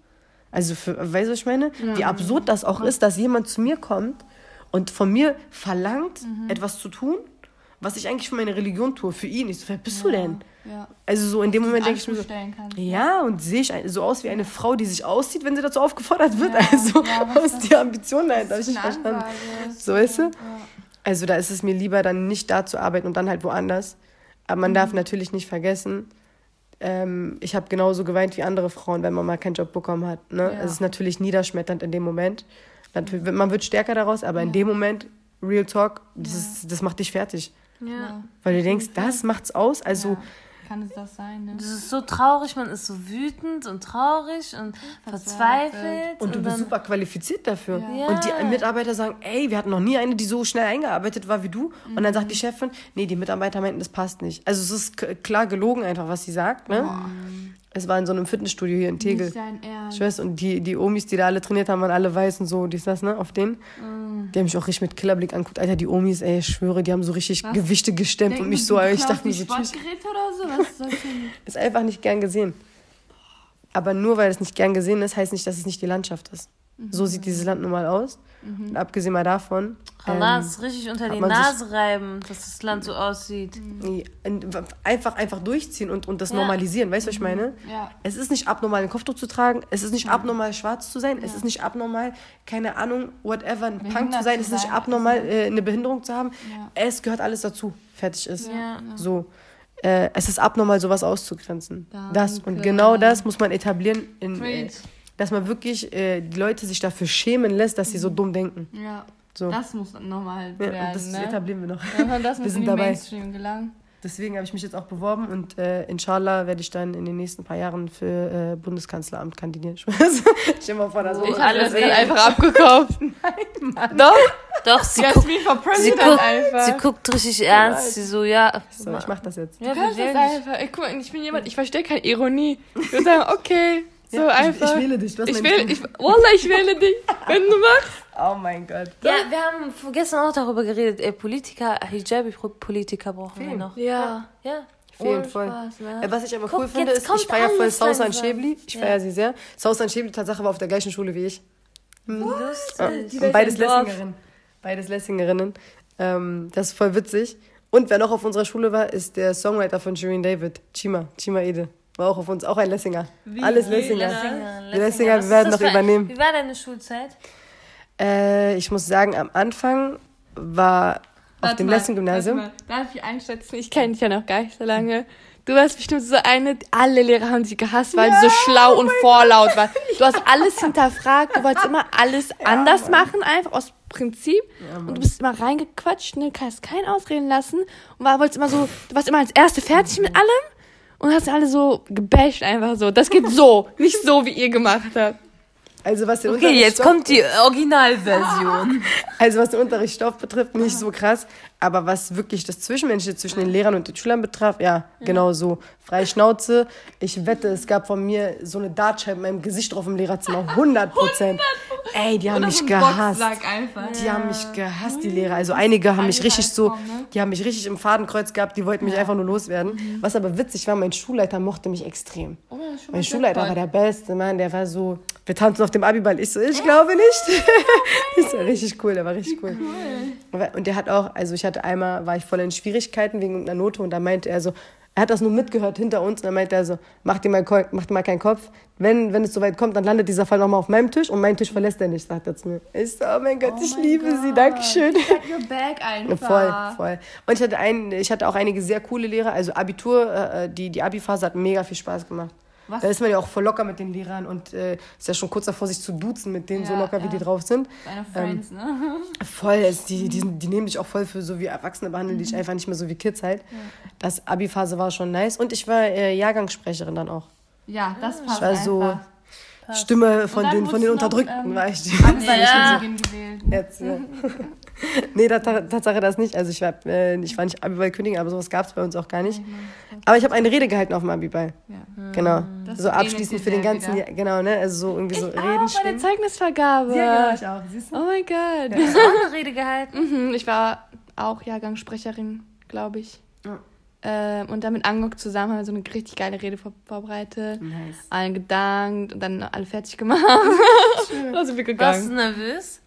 Also für, weißt du, was ich meine? Wie absurd das auch ist, dass jemand zu mir kommt und von mir verlangt, Mhm. etwas zu tun, was ich eigentlich für meine Religion tue, für ihn. Ich so, wer bist du denn? Ja. Also so in dem Moment denke ich mir so, stellen kann. ja, und sehe ich so aus wie eine Frau, die sich auszieht, wenn sie dazu aufgefordert wird. Also, ja, was ist die Ambition dahinter? Habe ich nicht verstanden. So, weißt du? Ja. Also, da ist es mir lieber, dann nicht da zu arbeiten und dann halt woanders. Aber man Mhm. darf natürlich nicht vergessen, ähm, ich habe genauso geweint wie andere Frauen, wenn man mal keinen Job bekommen hat. Ne? Ja. Es ist natürlich niederschmetternd in dem Moment. Natürlich, man wird stärker daraus, aber in dem Moment Real Talk, das, ist, das macht dich fertig. Ja. Weil du denkst, das macht's aus. Also, Kann es das sein, ne? Das ist so traurig, man ist so wütend und traurig und verzweifelt. und du bist dann, super qualifiziert dafür. Ja. Und die Mitarbeiter sagen, ey, wir hatten noch nie eine, die so schnell eingearbeitet war wie du. Und dann Mhm. sagt die Chefin, nee, die Mitarbeiter meinten, das passt nicht. Also es ist klar gelogen einfach, was sie sagt. Ne? Es war in so einem Fitnessstudio hier in Tegel. Nicht dein Ernst. Ich weiß, und die, die Omis, die da alle trainiert haben, waren alle weiß und so, dies, das, ne, auf denen. Mm. Die haben mich auch richtig mit Killerblick angeguckt. Alter, die Omis, ey, ich schwöre, die haben so richtig Gewichte gestemmt und mich so, ich dachte mir so, oder so? Was ist das denn? (laughs) Ist einfach nicht gern gesehen. Aber nur weil es nicht gern gesehen ist, heißt nicht, dass es nicht die Landschaft ist. So sieht dieses Land nun mal aus. Und abgesehen mal davon. Halas richtig unter die ähm, Nase reiben, dass das Land so aussieht. Einfach, einfach durchziehen und, und das Ja. normalisieren. Weißt du, was ich meine? Ja. Es ist nicht abnormal, ein Kopftuch zu tragen. Es ist nicht abnormal, schwarz zu sein. Es ist nicht abnormal, keine Ahnung, whatever, ein Punk zu sein. Es ist nicht abnormal, äh, eine Behinderung zu haben. Ja. Es gehört alles dazu. Fertig ist. Ja. So. Äh, es ist abnormal, sowas auszugrenzen. Das. Und Danke. genau das muss man etablieren, in, äh. Dass man wirklich äh, die Leute sich dafür schämen lässt, dass sie so dumm denken. Ja. So. Das muss normal Ja, werden, und das ne? etablieren wir noch. Ja, das (laughs) muss sind dabei. Mainstream gelangen. Deswegen habe ich mich jetzt auch beworben und äh, inshallah werde ich dann in den nächsten paar Jahren für äh, Bundeskanzleramt kandidieren. (laughs) Stell mal vor, da so. Ich alle habe das sehen. dann einfach (laughs) abgekauft. Doch? Doch, sie, guckt, sie, guckt, einfach. sie guckt richtig ernst. Sie so, ja. So, ich mach das jetzt. ja, Du kannst das einfach. Ey, guck mal, ich bin jemand, ich verstehe keine Ironie. Ich würde sagen, okay, so Ja, ich, einfach. ich wähle dich. Hast Ich wähle, ich, Wallah, ich wähle dich, wenn du machst. (laughs) Oh mein Gott. Ja, wir haben gestern auch darüber geredet. Ey, Politiker, Hijabi-Politiker brauchen wir Fehlen. noch. Ja. Ja. Fehlen voll. Spaß, ne? Äh, Was ich aber Guck, cool finde, ist, ich feiere voll Sausan. Schäbli. Ich Ja. feiere sie sehr. Sausan Schäbli, Tatsache, war auf der gleichen Schule wie ich. Lustig. Und beides. Lessingerinnen. Beides Lessingerinnen. Ähm, das ist voll witzig. Und wer noch auf unserer Schule war, ist der Songwriter von Shirin David, Chima, Chima Ede. War auch auf uns, auch ein Lessinger. Alles Lessinger. Lessinger, Die Lessinger, Was wir werden noch übernehmen. Wie war deine Schulzeit? Äh, ich muss sagen, am Anfang war auf Warte dem mal, Lessing-Gymnasium. Darf ich einschätzen? Ich kenne dich ja noch gar nicht so lange. Du warst bestimmt so eine, alle Lehrer haben dich gehasst, weil du so schlau und vorlaut warst. Du hast alles hinterfragt, du wolltest immer alles anders machen, einfach aus Prinzip. und du bist immer reingequatscht, ne, kannst keinen ausreden lassen. Und war, wolltest immer so, du warst immer als Erste fertig mit allem. Und hast alle so gebasht einfach so. Das geht so, nicht so, wie ihr gemacht habt. Also was den Okay, jetzt Unterrichtsstoff- kommt die Originalversion. (laughs) Also was den Unterrichtsstoff betrifft, nicht so krass. Aber was wirklich das Zwischenmenschliche zwischen den Lehrern und den Schülern betraf, ja, genau so. Freie Schnauze. Ich wette, es gab von mir so eine Dartscheibe in meinem Gesicht drauf im Lehrerzimmer. (laughs) 100 Prozent. Ey, die haben Oder mich so gehasst. Die haben mich gehasst, die Lehrer. Also einige haben mich richtig so, die haben mich richtig im Fadenkreuz gehabt, die wollten mich einfach nur loswerden. Was aber witzig war, mein Schulleiter mochte mich extrem. Oh, Mein Schulleiter war der Beste, Mann. Der war so, wir tanzen auf dem Abiball. Ich so, ich glaube nicht. (laughs) das war richtig cool, der war richtig cool. Aber- Und der hat auch, also ich hatte einmal, war ich voll in Schwierigkeiten wegen einer Note und da meinte er so, er hat das nur mitgehört hinter uns und dann meinte er so, mach dir mal, mach dir mal keinen Kopf. Wenn, wenn es soweit kommt, dann landet dieser Fall nochmal auf meinem Tisch und meinen Tisch verlässt er nicht, sagt er zu mir. Ich so, oh mein Gott, ich liebe sie, Dankeschön. Your back einfach. (laughs) Voll, voll. Und ich hatte, ein, ich hatte auch einige sehr coole Lehrer. Also Abitur, äh, die, die Abi-Phase hat mega viel Spaß gemacht. Was? Da ist man ja auch voll locker mit den Lehrern und äh, ist ja schon kurz davor, sich zu duzen mit denen, so Ja, locker, wie ja. die drauf sind. Deine Friends, Ähm, ne? (laughs) Voll, es, die, die, die nehmen dich auch voll für so wie Erwachsene, behandeln dich einfach nicht mehr so wie Kids halt. Das Abi-Phase war schon nice. Und ich war äh, Jahrgangssprecherin dann auch. Ja, das passt Ich war so einfach. Stimme von den, von den du noch, Unterdrückten, ähm, war ich die. (laughs) Ja. Königin gewählt. ne? Jetzt, ja. (laughs) (laughs) nee, da, Tatsache das nicht. Also ich war, äh, ich war nicht Abiball-Königin, aber sowas gab es bei uns auch gar nicht. Aber ich habe eine Rede gehalten auf dem Abiball. Ja. Genau. Das so abschließend für den ganzen wieder. Jahr. Genau, ne? Also so irgendwie so Ich Reden auch bei der. Zeugnisvergabe. Ja, genau, ich auch. Siehst du? Oh mein Gott. Hast du auch eine Rede gehalten? Mhm, ich war auch Jahrgangssprecherin, glaube ich. Ja. Ähm, und dann mit Angok zusammen haben wir so eine richtig geile Rede vor vorbereitet. Nice. Allen gedankt und dann alle fertig gemacht. (laughs) (laughs) da sind wir Warst du nervös?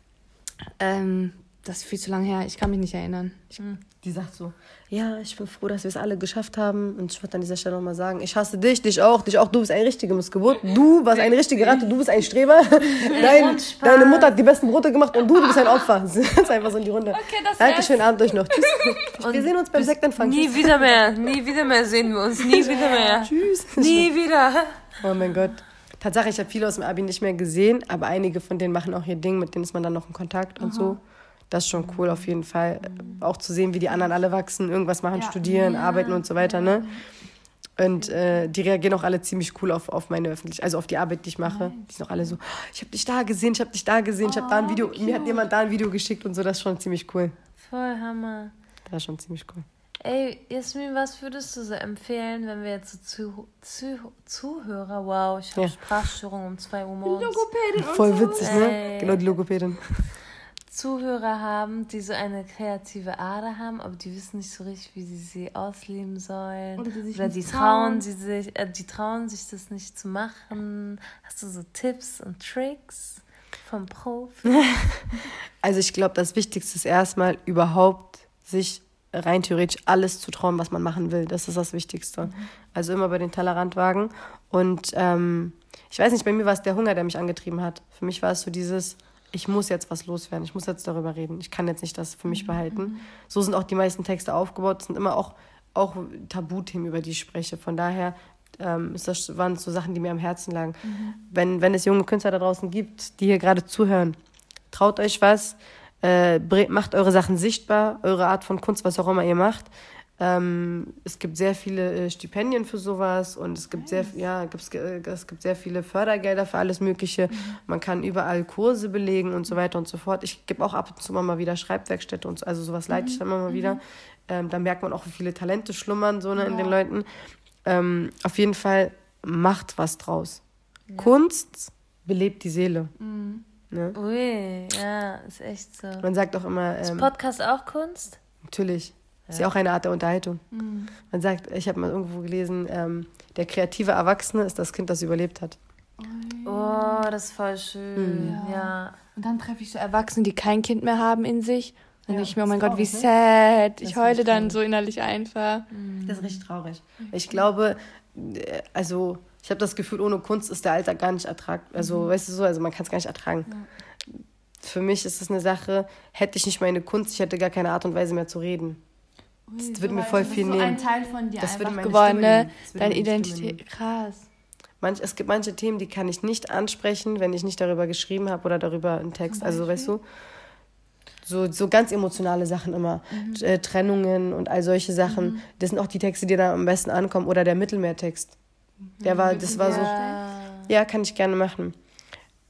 Ähm, das ist viel zu lange her. Ich kann mich nicht erinnern. Ich, Die sagt so, ja, ich bin froh, dass wir es alle geschafft haben. Und ich würde an dieser Stelle nochmal sagen, ich hasse dich, dich auch, dich auch. Du bist eine richtige Missgeburt. Du warst eine richtige Ratte, du bist ein Streber. (laughs) Dein, und deine Mutter hat die besten Brote gemacht und du, du bist ein Opfer. (laughs) Das ist einfach so in die Runde. Okay, das Danke, schönen Abend euch noch. Tschüss. (laughs) wir sehen uns beim Sektempfang. Nie wieder mehr. Nie wieder mehr sehen wir uns. Nie wieder mehr. Tschüss. Nie wieder. Oh mein Gott. Tatsache, ich habe viele aus dem Abi nicht mehr gesehen, aber einige von denen machen auch ihr Ding, mit denen ist man dann noch in Kontakt und so. Das ist schon cool auf jeden Fall. Auch zu sehen, wie die anderen alle wachsen, irgendwas machen, studieren, arbeiten und so weiter, ne? Und äh, die reagieren auch alle ziemlich cool auf, auf meine Öffentlichkeit, also auf die Arbeit, die ich mache. Die sind auch alle so, ich habe dich da gesehen, ich habe dich da gesehen, ich habe da ein Video, mir hat jemand da ein Video geschickt und so, das ist schon ziemlich cool. Voll Hammer. Das ist schon ziemlich cool. Ey, Jasmin, was würdest du so empfehlen, wenn wir jetzt so zu, zu, Zuhörer, wow, ich habe Ja. Sprachstörung um 2 Uhr morgens, Voll witzig, ne? Ey. Genau, die Logopädin. Zuhörer haben, die so eine kreative Ader haben, aber die wissen nicht so richtig, wie sie sie ausleben sollen. Oder die Oder die trauen. trauen, sie sich, äh, die trauen sich das nicht zu machen. Hast du so Tipps und Tricks vom Profi? (laughs) Also ich glaube, das Wichtigste ist erstmal überhaupt sich rein theoretisch alles zu trauen, was man machen will. Das ist das Wichtigste. Also immer bei den Tellerrand wagen. Und ähm, ich weiß nicht, bei mir war es der Hunger, der mich angetrieben hat. Für mich war es so dieses, ich muss jetzt was loswerden, ich muss jetzt darüber reden. Ich kann jetzt nicht das für mich behalten. So sind auch die meisten Texte aufgebaut. Es sind immer auch, auch Tabuthemen, über die ich spreche. Von daher ähm, ist das, waren es so Sachen, die mir am Herzen lagen. Wenn, wenn es junge Künstler da draußen gibt, die hier gerade zuhören, traut euch was, äh, macht eure Sachen sichtbar, eure Art von Kunst, was auch immer ihr macht. Ähm, es gibt sehr viele äh, Stipendien für sowas und es gibt sehr, ja, gibt's, äh, es gibt sehr viele Fördergelder für alles Mögliche. Man kann überall Kurse belegen und so weiter und so fort. Ich gebe auch ab und zu mal wieder Schreibwerkstätte und so, also sowas leite ich dann immer mal wieder. Ähm, da merkt man auch, wie viele Talente schlummern so ne, in den Leuten. Ähm, auf jeden Fall macht was draus. Kunst belebt die Seele. Ne? Ui, ja, ist echt so. Man sagt auch immer, Ist ähm, Podcast auch Kunst? natürlich, ist ja auch eine Art der Unterhaltung. Man sagt, ich habe mal irgendwo gelesen, ähm, der kreative Erwachsene ist das Kind, das überlebt hat. Oh, das ist voll schön. Ja. Und dann treffe ich so Erwachsene, die kein Kind mehr haben in sich. Dann Ja, denke ich mir, oh das mein ist Gott, wie traurig, sad. Das Ich heule dann traurig. so innerlich einfach. Das ist richtig traurig. Ich glaube, äh, also ich habe das Gefühl, ohne Kunst ist der Alltag gar nicht ertrag. Also, weißt du so, also man kann es gar nicht ertragen. Für mich ist es eine Sache, hätte ich nicht meine Kunst, ich hätte gar keine Art und Weise mehr zu reden. Das würde mir voll viel so nehmen. ein Teil von dir Das würde einfach meine geworden, ne? Deine Identität. Krass. Manch, es gibt manche Themen, die kann ich nicht ansprechen, wenn ich nicht darüber geschrieben habe oder darüber einen Text. Also, weißt du, so, so ganz emotionale Sachen immer. Äh, Trennungen und all solche Sachen. Das sind auch die Texte, die da am besten ankommen. Oder der Mittelmeertext. Der war, das war so. Ja, kann ich gerne machen.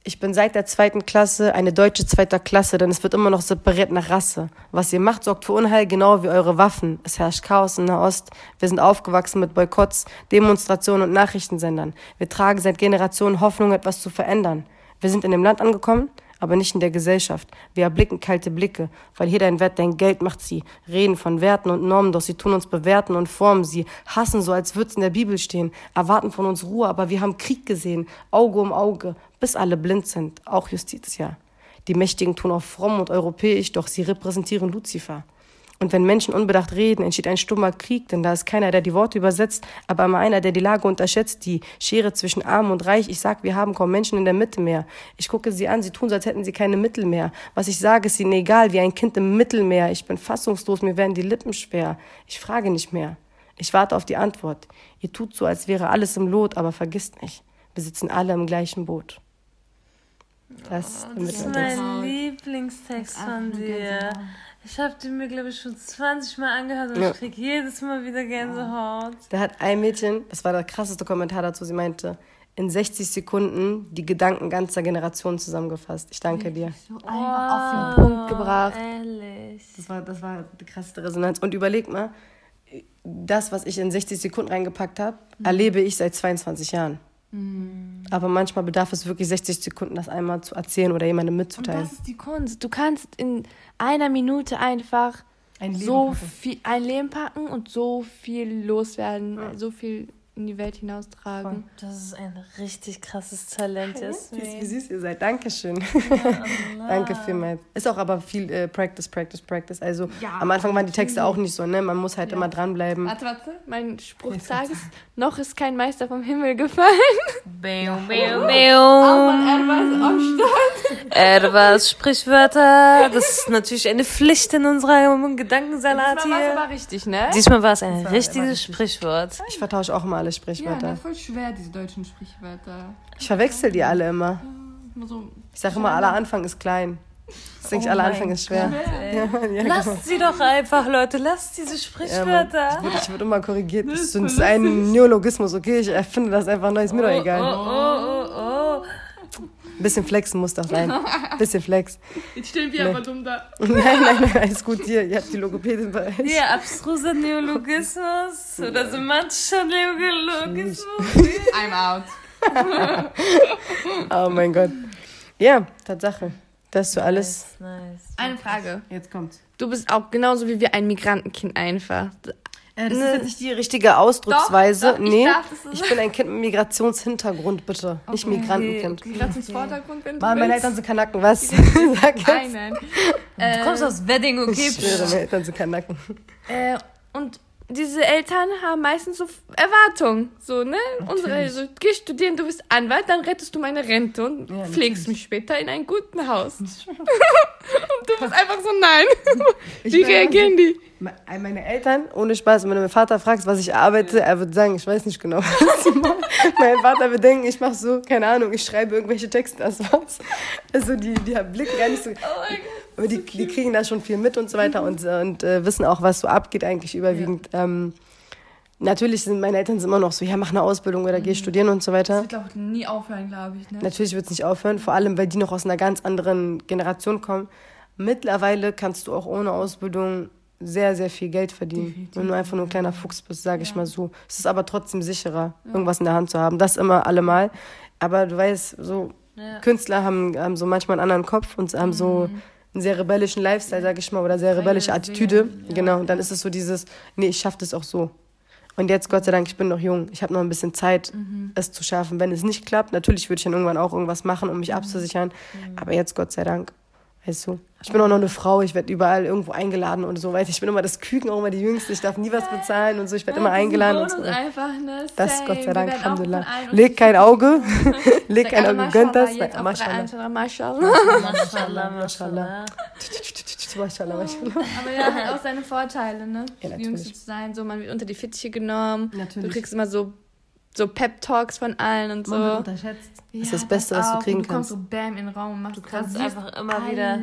Ich bin seit der zweiten Klasse eine deutsche zweiter Klasse, denn es wird immer noch separiert nach Rasse. Was ihr macht, sorgt für Unheil, genau wie eure Waffen. Es herrscht Chaos in Nahost. Wir sind aufgewachsen mit Boykotts, Demonstrationen und Nachrichtensendern. Wir tragen seit Generationen Hoffnung, etwas zu verändern. Wir sind in dem Land angekommen, aber nicht in der Gesellschaft. Wir erblicken kalte Blicke, weil hier dein Wert dein Geld macht sie. Reden von Werten und Normen, doch sie tun uns bewerten und formen sie. Hassen so, als würd's in der Bibel stehen. Erwarten von uns Ruhe, aber wir haben Krieg gesehen. Auge um Auge, bis alle blind sind. Auch Justitia. Die Mächtigen tun auch fromm und europäisch, doch sie repräsentieren Luzifer. Und wenn Menschen unbedacht reden, entsteht ein stummer Krieg, denn da ist keiner, der die Worte übersetzt, aber immer einer, der die Lage unterschätzt, die Schere zwischen Arm und Reich. Ich sag, wir haben kaum Menschen in der Mitte mehr. Ich gucke sie an, sie tun so, als hätten sie keine Mittel mehr. Was ich sage, ist ihnen egal, wie ein Kind im Mittelmeer. Ich bin fassungslos, mir werden die Lippen schwer. Ich frage nicht mehr. Ich warte auf die Antwort. Ihr tut so, als wäre alles im Lot, aber vergisst nicht, wir sitzen alle im gleichen Boot. Das, ist der Das ist mein Lieblingstext von dir. Ich habe den mir, glaube ich, schon 20 Mal angehört und Ja. ich krieg jedes Mal wieder Gänsehaut. Da hat ein Mädchen, das war der krasseste Kommentar dazu, sie meinte, in 60 Sekunden die Gedanken ganzer Generationen zusammengefasst. Ich danke dir. So einfach auf den Punkt gebracht. Ehrlich. Das war, das war die krasseste Resonanz. Und überleg mal, das, was ich in 60 Sekunden reingepackt habe, erlebe ich seit 22 Jahren. Aber manchmal bedarf es wirklich 60 Sekunden, das einmal zu erzählen oder jemandem Und mitzuteilen. das ist die Kunst. Du kannst in einer Minute einfach Ein Leben so packen. viel ein Leben packen und so viel loswerden, so viel in die Welt hinaustragen. Das ist ein richtig krasses Talent, Wie Jasmin. süß ihr seid. Dankeschön. (laughs) Danke vielmals. Ist auch aber viel äh, Practice, Practice, Practice. Also Ja, am Anfang waren die Texte auch nicht so, ne? Man muss halt immer dranbleiben. Warte, warte. Mein Spruch des Tages. Noch ist kein Meister vom Himmel gefallen. Er war am Start. Etwas Sprichwörter. Das ist natürlich eine Pflicht in unserem Gedankensalat Diesmal war es hier. aber richtig, ne? Diesmal war es ein richtiges richtig. Sprichwort. Ich vertausche auch immer alle Ja, Sprichwörter. ne, voll schwer, diese deutschen Sprichwörter. Ich verwechsel die alle immer. Ich sage immer, aller Anfang ist klein. Das denke ich, aller Anfang ist schwer. (laughs) Ja, Mann, ja, genau. Lasst sie doch einfach, Leute. Lasst diese Ja. Sprichwörter. Ich wurde- ich wurde immer korrigiert. Das das ist ein Neologismus, okay? Ich erfinde das einfach neu, ist mir doch Oh, egal. oh, oh. Bisschen flexen muss doch sein. (laughs) Bisschen flex. Jetzt stehen wir aber dumm da. (laughs) Nein, nein, nein, alles gut hier. Ihr habt die Logopädin bei euch. Hier, abstruser Neologismus oder semantischer Neologismus. I'm out. (laughs) Oh mein Gott. Ja, Tatsache. Das ist so alles. Nice, nice. Eine Frage. Jetzt kommt's. Du bist auch genauso wie wir ein Migrantenkind einfach. Äh, das ist jetzt nicht die richtige Ausdrucksweise. Doch, doch, ich nee, darf das ich bin ein Kind mit Migrationshintergrund, bitte. Nicht Migrantenkind. Migrationsvordergrund, wenn du Mann, meine. Eltern sind Kanaken, was? (laughs) Nein, nein. Du kommst aus Wedding, okay? Ich schwöre, meine Eltern sind Kanaken. Äh, und diese Eltern haben meistens so Erwartungen. So, ne? Unsere, so, geh studieren, du bist Anwalt, dann rettest du meine Rente und Ja, pflegst mich später in ein gutes Haus. (laughs) und du bist einfach so, nein. (laughs) Ich Wie reagieren die? Me- Meine Eltern, ohne Spaß, wenn du meinen Vater fragst, was ich arbeite, er wird sagen, ich weiß nicht genau, (laughs) was ich mache. mein Vater wird denken, ich mache so, keine Ahnung, ich schreibe irgendwelche Texte, das war's. Also die, die blicken gar nicht so. Aber die, die kriegen da schon viel mit und so weiter und, äh, und äh, wissen auch, was so abgeht eigentlich überwiegend. Ähm, natürlich sind meine Eltern immer noch so, ja, mach eine Ausbildung oder geh studieren und so weiter. wird auch nie aufhören, glaube ich. Ne? Natürlich wird es nicht aufhören, vor allem, weil die noch aus einer ganz anderen Generation kommen. Mittlerweile kannst du auch ohne Ausbildung sehr, sehr viel Geld verdienen. Wenn du einfach nur ein kleiner Fuchs bist, sage ich mal so. Es ist aber trotzdem sicherer, irgendwas in der Hand zu haben. Das immer allemal. Aber du weißt, so Ja. Künstler haben, haben so manchmal einen anderen Kopf und haben so einen sehr rebellischen Lifestyle, sage ich mal, oder sehr rebellische Attitüde. Genau, und dann ist es so dieses, nee, ich schaffe das auch so. Und jetzt, Gott sei Dank, ich bin noch jung. Ich habe noch ein bisschen Zeit, es zu schaffen. Wenn es nicht klappt, natürlich würde ich dann irgendwann auch irgendwas machen, um mich abzusichern. Aber jetzt, Gott sei Dank, weißt du. Ich bin auch noch eine Frau, ich werde überall irgendwo eingeladen und so weiter. Ich bin immer das Küken, auch immer die Jüngste. Ich darf nie was bezahlen und so. Ich werde immer eingeladen und so. einfach, ne? Das, Same. Gott sei Dank, Alhamdulillah. Leg kein Auge, (laughs) leg kein Auge, gönnt das. Mashallah. Mashallah, Mashallah. Mashallah, Mashallah. Aber ja, hat auch seine Vorteile, ne? Ja, Jüngste zu sein, so man wird unter die Fittiche genommen. Natürlich. Du kriegst immer so, so Pep-Talks von allen und so. unterschätzt. Das ist das Beste, was du kriegen Und du kommst kannst. so bam in den Raum und machst du kannst einfach immer wieder-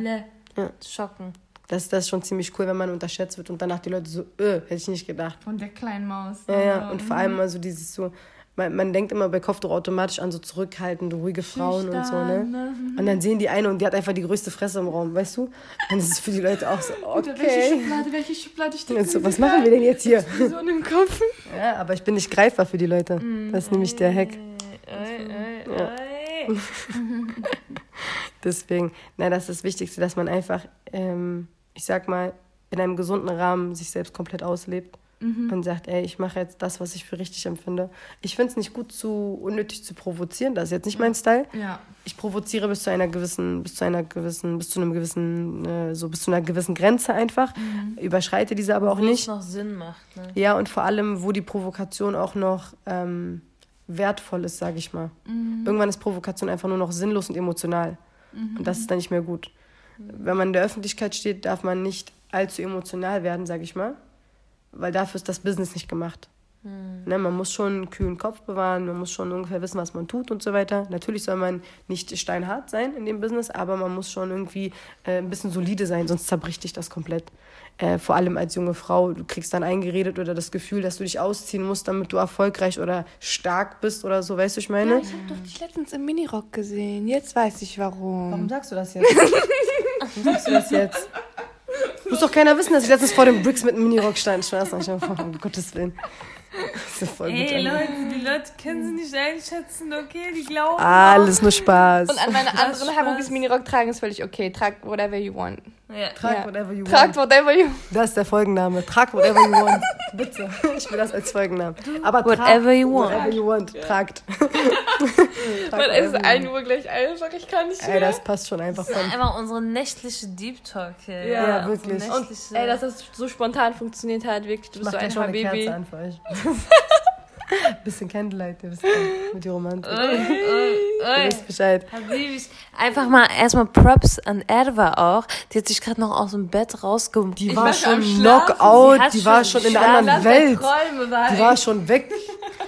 Schocken. Das, das ist schon ziemlich cool, wenn man unterschätzt wird und danach die Leute so, äh, hätte ich nicht gedacht. Von der kleinen Maus. Ja, ja. Und mhm. vor allem mal so dieses so, man, man denkt immer bei Kopftuch automatisch an so zurückhaltende, ruhige Frauen und so, ne? Und dann sehen die eine und die hat einfach die größte Fresse im Raum, weißt du? Und das ist für die Leute auch so, Welche okay. Schublade, welche Schublade steckt Und so, was machen wir denn jetzt hier? so in dem Kopf? Ja, aber ich bin nicht greifbar für die Leute. Das ist nämlich der Hack. Oi. (laughs) Deswegen, na, das ist das Wichtigste, dass man einfach, ähm, ich sag mal, in einem gesunden Rahmen sich selbst komplett auslebt und sagt, ey, ich mache jetzt das, was ich für richtig empfinde. Ich finde es nicht gut, zu unnötig zu provozieren. Das ist jetzt nicht mein Style. Ja. Ich provoziere bis zu einer gewissen, bis zu einer gewissen, bis zu einem gewissen, äh, so bis zu einer gewissen Grenze einfach. Überschreite diese aber auch Wo es nicht. noch Sinn macht, ne? Ja, und vor allem, wo die Provokation auch noch ähm, wertvoll ist, sage ich mal. Irgendwann ist Provokation einfach nur noch sinnlos und emotional. Und das ist dann nicht mehr gut. Wenn man in der Öffentlichkeit steht, darf man nicht allzu emotional werden, sage ich mal. Weil dafür ist das Business nicht gemacht. Ne, man muss schon einen kühlen Kopf bewahren, man muss schon ungefähr wissen, was man tut und so weiter. Natürlich soll man nicht steinhart sein in dem Business, aber man muss schon irgendwie äh, ein bisschen solide sein, sonst zerbricht dich das komplett. Äh, vor allem als junge Frau, du kriegst dann eingeredet oder das Gefühl, dass du dich ausziehen musst, damit du erfolgreich oder stark bist oder so, weißt du, ich meine? Ich habe doch dich letztens im Minirock gesehen. Jetzt weiß ich warum. sagst du das jetzt? Warum sagst du das jetzt? (laughs) Muss doch keiner wissen, dass ich letztens vor dem Bricks mit einem Minirock stand. Ich einfach, um Gottes Willen. Das ist ja voll gut. Ey, Alter. Leute, die Leute können sie nicht einschätzen, okay? Die glauben. Alles nur Spaß. Und an meine Das anderen Spaß. Harugis Minirock tragen ist völlig okay. Trag whatever you want. Ja. Trag Ja. whatever you Tragt want. whatever you Das ist der Folgenname. Trag whatever you want. Bitte. Ich will das als Folgennamen. Aber trag Whatever you want. Whatever you want. Tragt. (laughs) Weil es ist 1 Uhr gleich einfach. Ich kann nicht Ey, mehr. das passt schon einfach Das ist einfach unsere nächtliche Deep Talk hier. Ja, unsere wirklich. Und ey, dass das so spontan funktioniert hat, wirklich. Du Ich bist mach so ein gleich schon eine. Kerze an für euch. (laughs) (laughs) Bisschen Candlelight, ihr wisst ja, mit die Romantik. Oi, oi, Ihr oi. wisst Bescheid. Einfach mal erstmal Props an Erwa auch. Die hat sich gerade noch aus dem Bett rausge... Die Ich war schon. Knockout, die war schon in einer anderen Welt. Die war schon weg.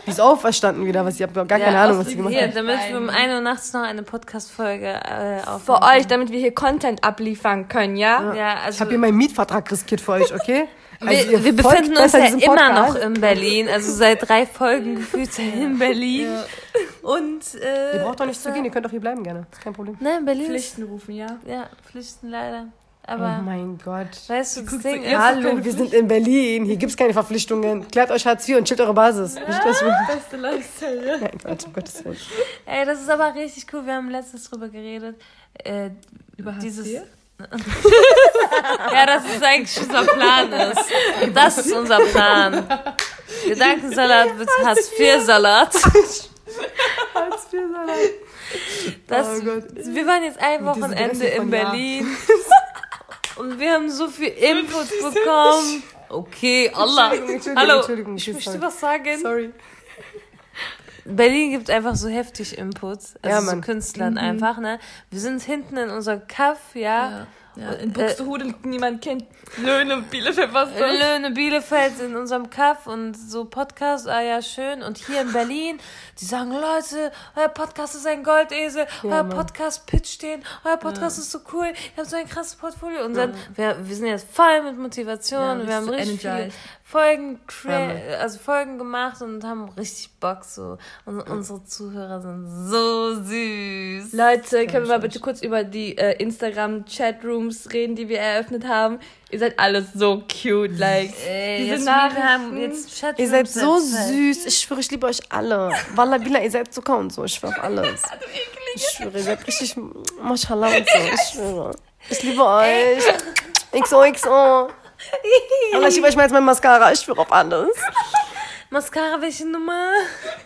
Die ist auferstanden wieder, was ich habe gar keine Ahnung, was sie gemacht hat. damit wir um 1 Uhr nachts noch eine Podcast-Folge äh, aufnehmen. Für euch, damit wir hier Content abliefern können, ja? Ja, Ich also habe hier meinen Mietvertrag riskiert für euch, okay? Also wir, befinden uns ja immer noch in Berlin, also seit drei Folgen gefühlt in Berlin. Und äh, Ihr braucht doch nicht zu gehen, ihr könnt doch hier bleiben gerne. ist kein Problem. Nein, Berlin Pflichten rufen, ja? ja Pflichten leider. Oh Aber mein Gott. weißt du, das Ding ist, Hallo, wir sind in Berlin. Hier gibt's keine Verpflichtungen. Klärt euch Hartz IV und chillt eure Basis. Nicht das Beste Lifestyle. Nein, Quatsch, um Gottes Willen. ey, das ist aber richtig cool. Wir haben letztens drüber geredet. Äh, Über Hartz dieses, IV? (laughs) Ja, das ist eigentlich unser Plan ist. Das ist unser Plan. Gedankensalat mit. Hartz IV Salat. Das, Oh wir waren jetzt ein Wochenende in. Berlin. (laughs) Und wir haben so viel Input bekommen. Okay, Allah. Entschuldigung, Entschuldigung, Hallo. Entschuldigung, Ich möchte was sagen. Sorry. Berlin gibt einfach so heftig Input. Also Ja, so. Künstlern einfach, ne? Wir sind hinten in unserem Kaff, ja. Ja, in Buxtehude, niemand kennt Löhne, Bielefeld, was das? Löhne, Bielefeld in unserem Kaff und so Podcast, ah ja, schön. Und hier in Berlin, die sagen, Leute, euer Podcast ist ein Goldesel, euer Mann. Podcast pitcht den, euer Podcast ist so cool, ihr habt so ein krasses Portfolio. Und dann, wir, wir sind jetzt voll mit Motivation, Ja, wir haben richtig viele energized. Folgen, Ja, also Folgen gemacht und haben richtig Bock so. Und unsere Zuhörer sind so süß. Leute, können wir mal bitte kurz über die äh, Instagram-Chatrooms reden, die wir eröffnet haben? Ihr seid alle so cute, like. Ey, diese jetzt, Nachrichten. wir haben jetzt Ihr seid so süß. Ich schwöre, ich liebe euch alle. Wallah, Bila, ihr seid Zucker und so. Ich schwöre auf alles. (laughs) Ich schwöre, ihr seid richtig Mashallah und so. Ich schwöre. Ich liebe euch. XOXO. Allah, ich liebe euch mal jetzt mein Mascara. Ich schwöre auf alles. Mascara, welche Nummer?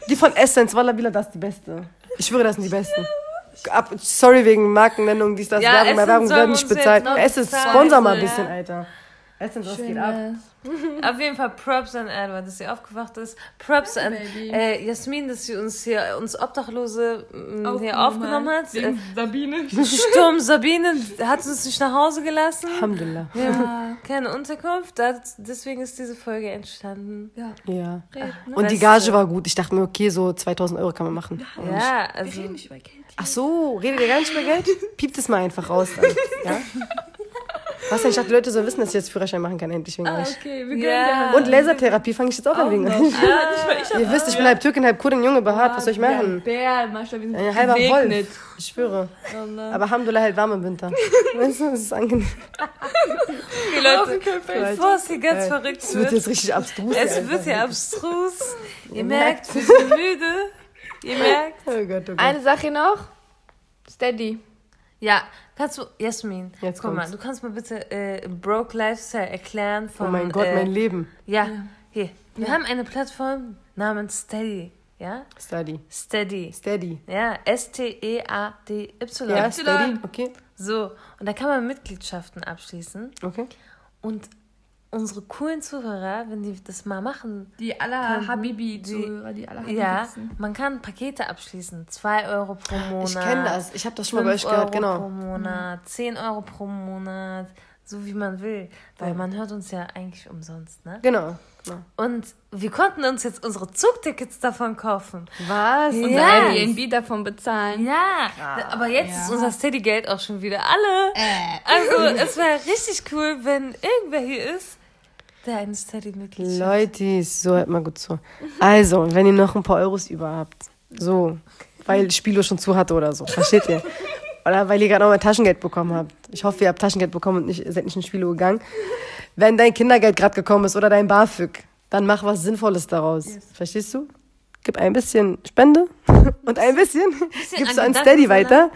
Die von Essence, Wallah, Bila, das ist die beste. Ich schwöre, das sind die besten. Ab, sorry wegen Markennennung, dies, das, Ja, Werbung, Essence Werbung werden nicht bezahlt. bezahlen, sponsor mal ein bisschen, ja. Alter. Essence, was geht ab? Auf jeden Fall Props an Edward, dass sie aufgewacht ist. Props an äh, Jasmin, dass sie uns hier, uns Obdachlose mh, hier Aufgenommen hat. Äh, Sabine. Sturm (laughs) Sabine hat uns nicht nach Hause gelassen. Alhamdulillah. Wir haben keine Unterkunft, das, deswegen ist diese Folge entstanden. Ja, Ja. ne? Und die Gage war gut. Ich dachte mir, okay, so 2000 Euro kann man machen. Ja, Wir also reden nicht über Geld. Ach so, redet ihr gar nicht über Geld? Piept es mal einfach raus dann. (laughs) Ja? Was denn? Ich dachte, die Leute sollen wissen, dass ich jetzt Führerschein machen kann, endlich wegen Ah, euch. okay, wir dir. Und Lasertherapie fange ich jetzt auch an wegen euch. Ja, ich (laughs) Ihr wisst, ich bin halb Türkin, halb Kurdin, Junge, behaart. Was soll ich machen? Bär, Maschallah, wir sind Ein halber. Wolf. Ich schwöre. Allah. Aber Alhamdulillah hält warm im Winter. (laughs) Weißt du, es ist angenehm. die Leute, bevor es hier ganz Äh, verrückt Es wird wird. jetzt richtig abstrus. Es hier wird ja abstrus. Ihr merkt, wir sind müde. Ihr merkt. Oh Gott, oh Gott. Eine Sache noch. Steady. Ja, kannst du, Jasmin, Jetzt guck mal, kommt's. du kannst mir bitte äh, Broke Lifestyle erklären von. Oh mein Gott, äh, mein Leben. Ja, hier. Wir haben eine Plattform namens Steady. Ja? Steady. Steady. Steady. Ja, S-T-E-A-D-Y. Ja, steady. Okay. So, und da kann man Mitgliedschaften abschließen. Okay. Und unsere coolen Zuhörer, wenn die das mal machen, Die aller Habibi-Zuhörer, die aller ja, Habibi man kann Pakete abschließen. 2 Euro pro Monat. Ich kenne das. Ich habe das schon mal bei euch 5 gehört, Euro pro genau. Monat, 10 Euro pro Monat, so wie man will. Weil man hört uns ja eigentlich umsonst, ne? Genau. genau. Und wir konnten uns jetzt unsere Zugtickets davon kaufen. Was? Ja. Unser Airbnb davon bezahlen. Ja, aber jetzt ist unser Steady-Geld auch schon wieder alle. Also es wäre richtig cool, wenn irgendwer hier ist, der eine Steady-Mitgliedschaft Leute, so hört mal gut zu. Also, wenn ihr noch ein paar Euros über habt, so, weil Spilo schon zu hatte oder so, versteht ihr? Oder weil ihr gerade noch mal Taschengeld bekommen habt. Ich hoffe, ihr habt Taschengeld bekommen und nicht, seid nicht in Spilo gegangen. Wenn dein Kindergeld gerade gekommen ist oder dein BAföG, dann mach was Sinnvolles daraus. Verstehst du? Gib ein bisschen Spende (laughs) und ein bisschen, gibst du an Steady weiter,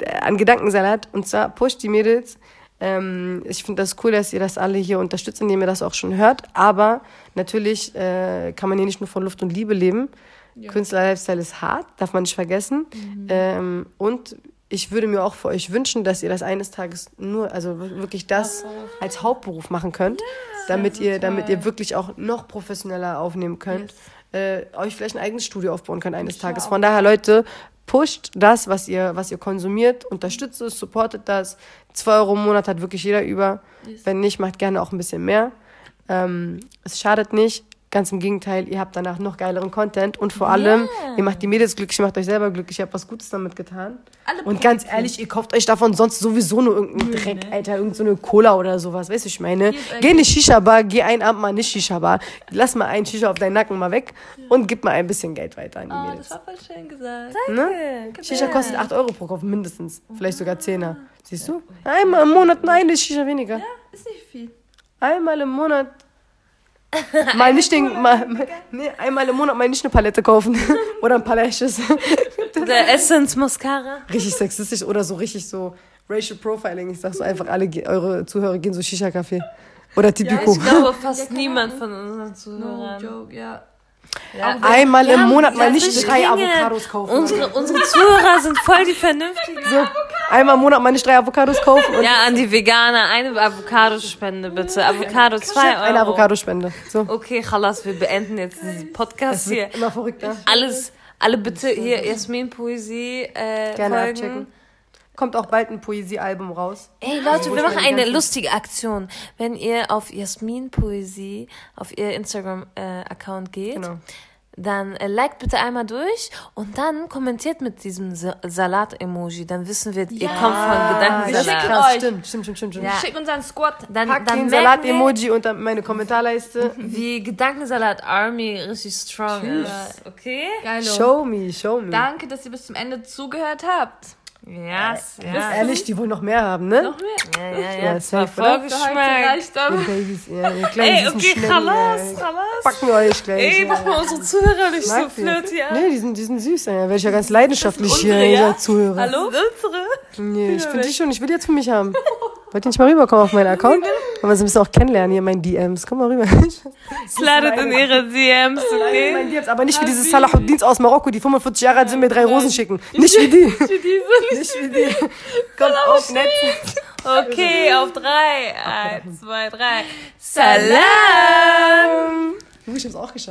äh, an Gedankensalat. Und zwar pusht die Mädels. Ähm, ich finde das cool, dass ihr das alle hier unterstützt, indem ihr das auch schon hört. Aber natürlich äh, kann man hier nicht nur von Luft und Liebe leben. Künstler-Lifestyle ist hart, darf man nicht vergessen. Ähm, und ich würde mir auch für euch wünschen, dass ihr das eines Tages nur, also wirklich das als Hauptberuf machen könnt, damit ihr, damit ihr wirklich auch noch professioneller aufnehmen könnt, äh, euch vielleicht ein eigenes Studio aufbauen könnt eines Tages. Von daher, Leute, pusht das, was ihr, was ihr konsumiert, unterstützt es, supportet das. Zwei Euro im Monat hat wirklich jeder über. Wenn nicht, macht gerne auch ein bisschen mehr. Ähm, es schadet nicht. Ganz im Gegenteil, ihr habt danach noch geileren Content und vor allem, ihr macht die Mädels glücklich, ihr macht euch selber glücklich, ihr habt was Gutes damit getan. Alle und ganz ehrlich, ihr kauft euch davon sonst sowieso nur irgendeinen Dreck, Alter, irgendeine so eine Cola oder sowas, weißt du, ich meine. Geh in die Shisha-Bar, geh einen Abend mal nicht Shisha-Bar, lass mal einen Shisha auf deinen Nacken mal weg und gib mal ein bisschen Geld weiter an die Oh, Mädels. das war voll schön gesagt. Ne? Shisha kostet 8 Euro pro Kopf mindestens, vielleicht sogar 10er. Siehst du? Einmal im Monat eine Shisha weniger. Ist nicht viel. Einmal im Monat. (laughs) Mal nicht den, mal, nee, einmal im Monat mal nicht eine Palette kaufen. (laughs) oder ein paar Lashes. (laughs) Der Essence Mascara. richtig sexistisch oder so richtig so Racial Profiling. Ich sag so einfach, alle eure Zuhörer gehen so Shisha-Kaffee. Oder Tipico. Ich glaube fast niemand von unseren Zuhörern. joke, ja. Einmal im Monat mal Ja, nicht drei. Avocados kaufen. Unsere, unsere Zuhörer sind voll die Vernünftigen. so, einmal im Monat nicht drei Avocados kaufen und Ja, an die Veganer eine Avocado-Spende bitte. Avocado 2 Euro. eine Avocadospende. So. Okay, Chalas, wir beenden jetzt diesen Podcast hier. Immer verrückter. Alles, alle bitte hier Jasmin Poesie äh, Gerne folgen. abchecken. Kommt auch bald ein Poesiealbum raus. Ey Leute, wir machen meine eine lustige Aktion. Wenn ihr auf Jasmin Poesie auf ihr Instagram-Account geht, Genau. Dann äh, liked bitte einmal durch und dann kommentiert mit diesem Sa Salat-Emoji. Dann wissen wir, ihr kommt von Gedankensalat. schicken krass, euch. stimmt, stimmt, stimmt, stimmt. Ja. Schick unseren Squad. Dann, Pack dann den wir, Salat-Emoji unter meine Kommentarleiste. (laughs) wie Gedankensalat Army richtig strong ist. Okay? Geil. Show me, show me. Danke, dass ihr bis zum Ende zugehört habt. Yes, ja. Ehrlich, die wollen noch mehr haben, ne? Noch mehr? Ja, ja, Ja, ja. Das war Vorgeschmack. Babys, ja, die kleinen Ey, okay, Chalas. Chalas. Packen wir euch gleich. Ey, ja. mach mal unsere Zuhörer nicht so flirty, ja? Nee, die sind, die sind süß, ey. Werde ich ja ganz leidenschaftlich hier, unsere, ja? dieser Zuhörer. Hallo? Unsere? Nee, ich finde die schon, ich will die jetzt für mich haben. (laughs) Wollt ihr nicht mal rüberkommen auf meinen Account? Uns ein bisschen auch kennenlernen hier in meinen DMs. Komm mal rüber. (laughs) Sladet in ihre DMs, okay? Meine DMs, aber nicht wie diese Salahuddins aus Marokko, die 45 Jahre alt sind, mir drei Rosen schicken. Nicht wie die. (laughs) Nicht wie die. Kommt auf nett. Okay, (laughs) auf drei. Eins, zwei, drei. Salam! Ich hab's auch geschafft.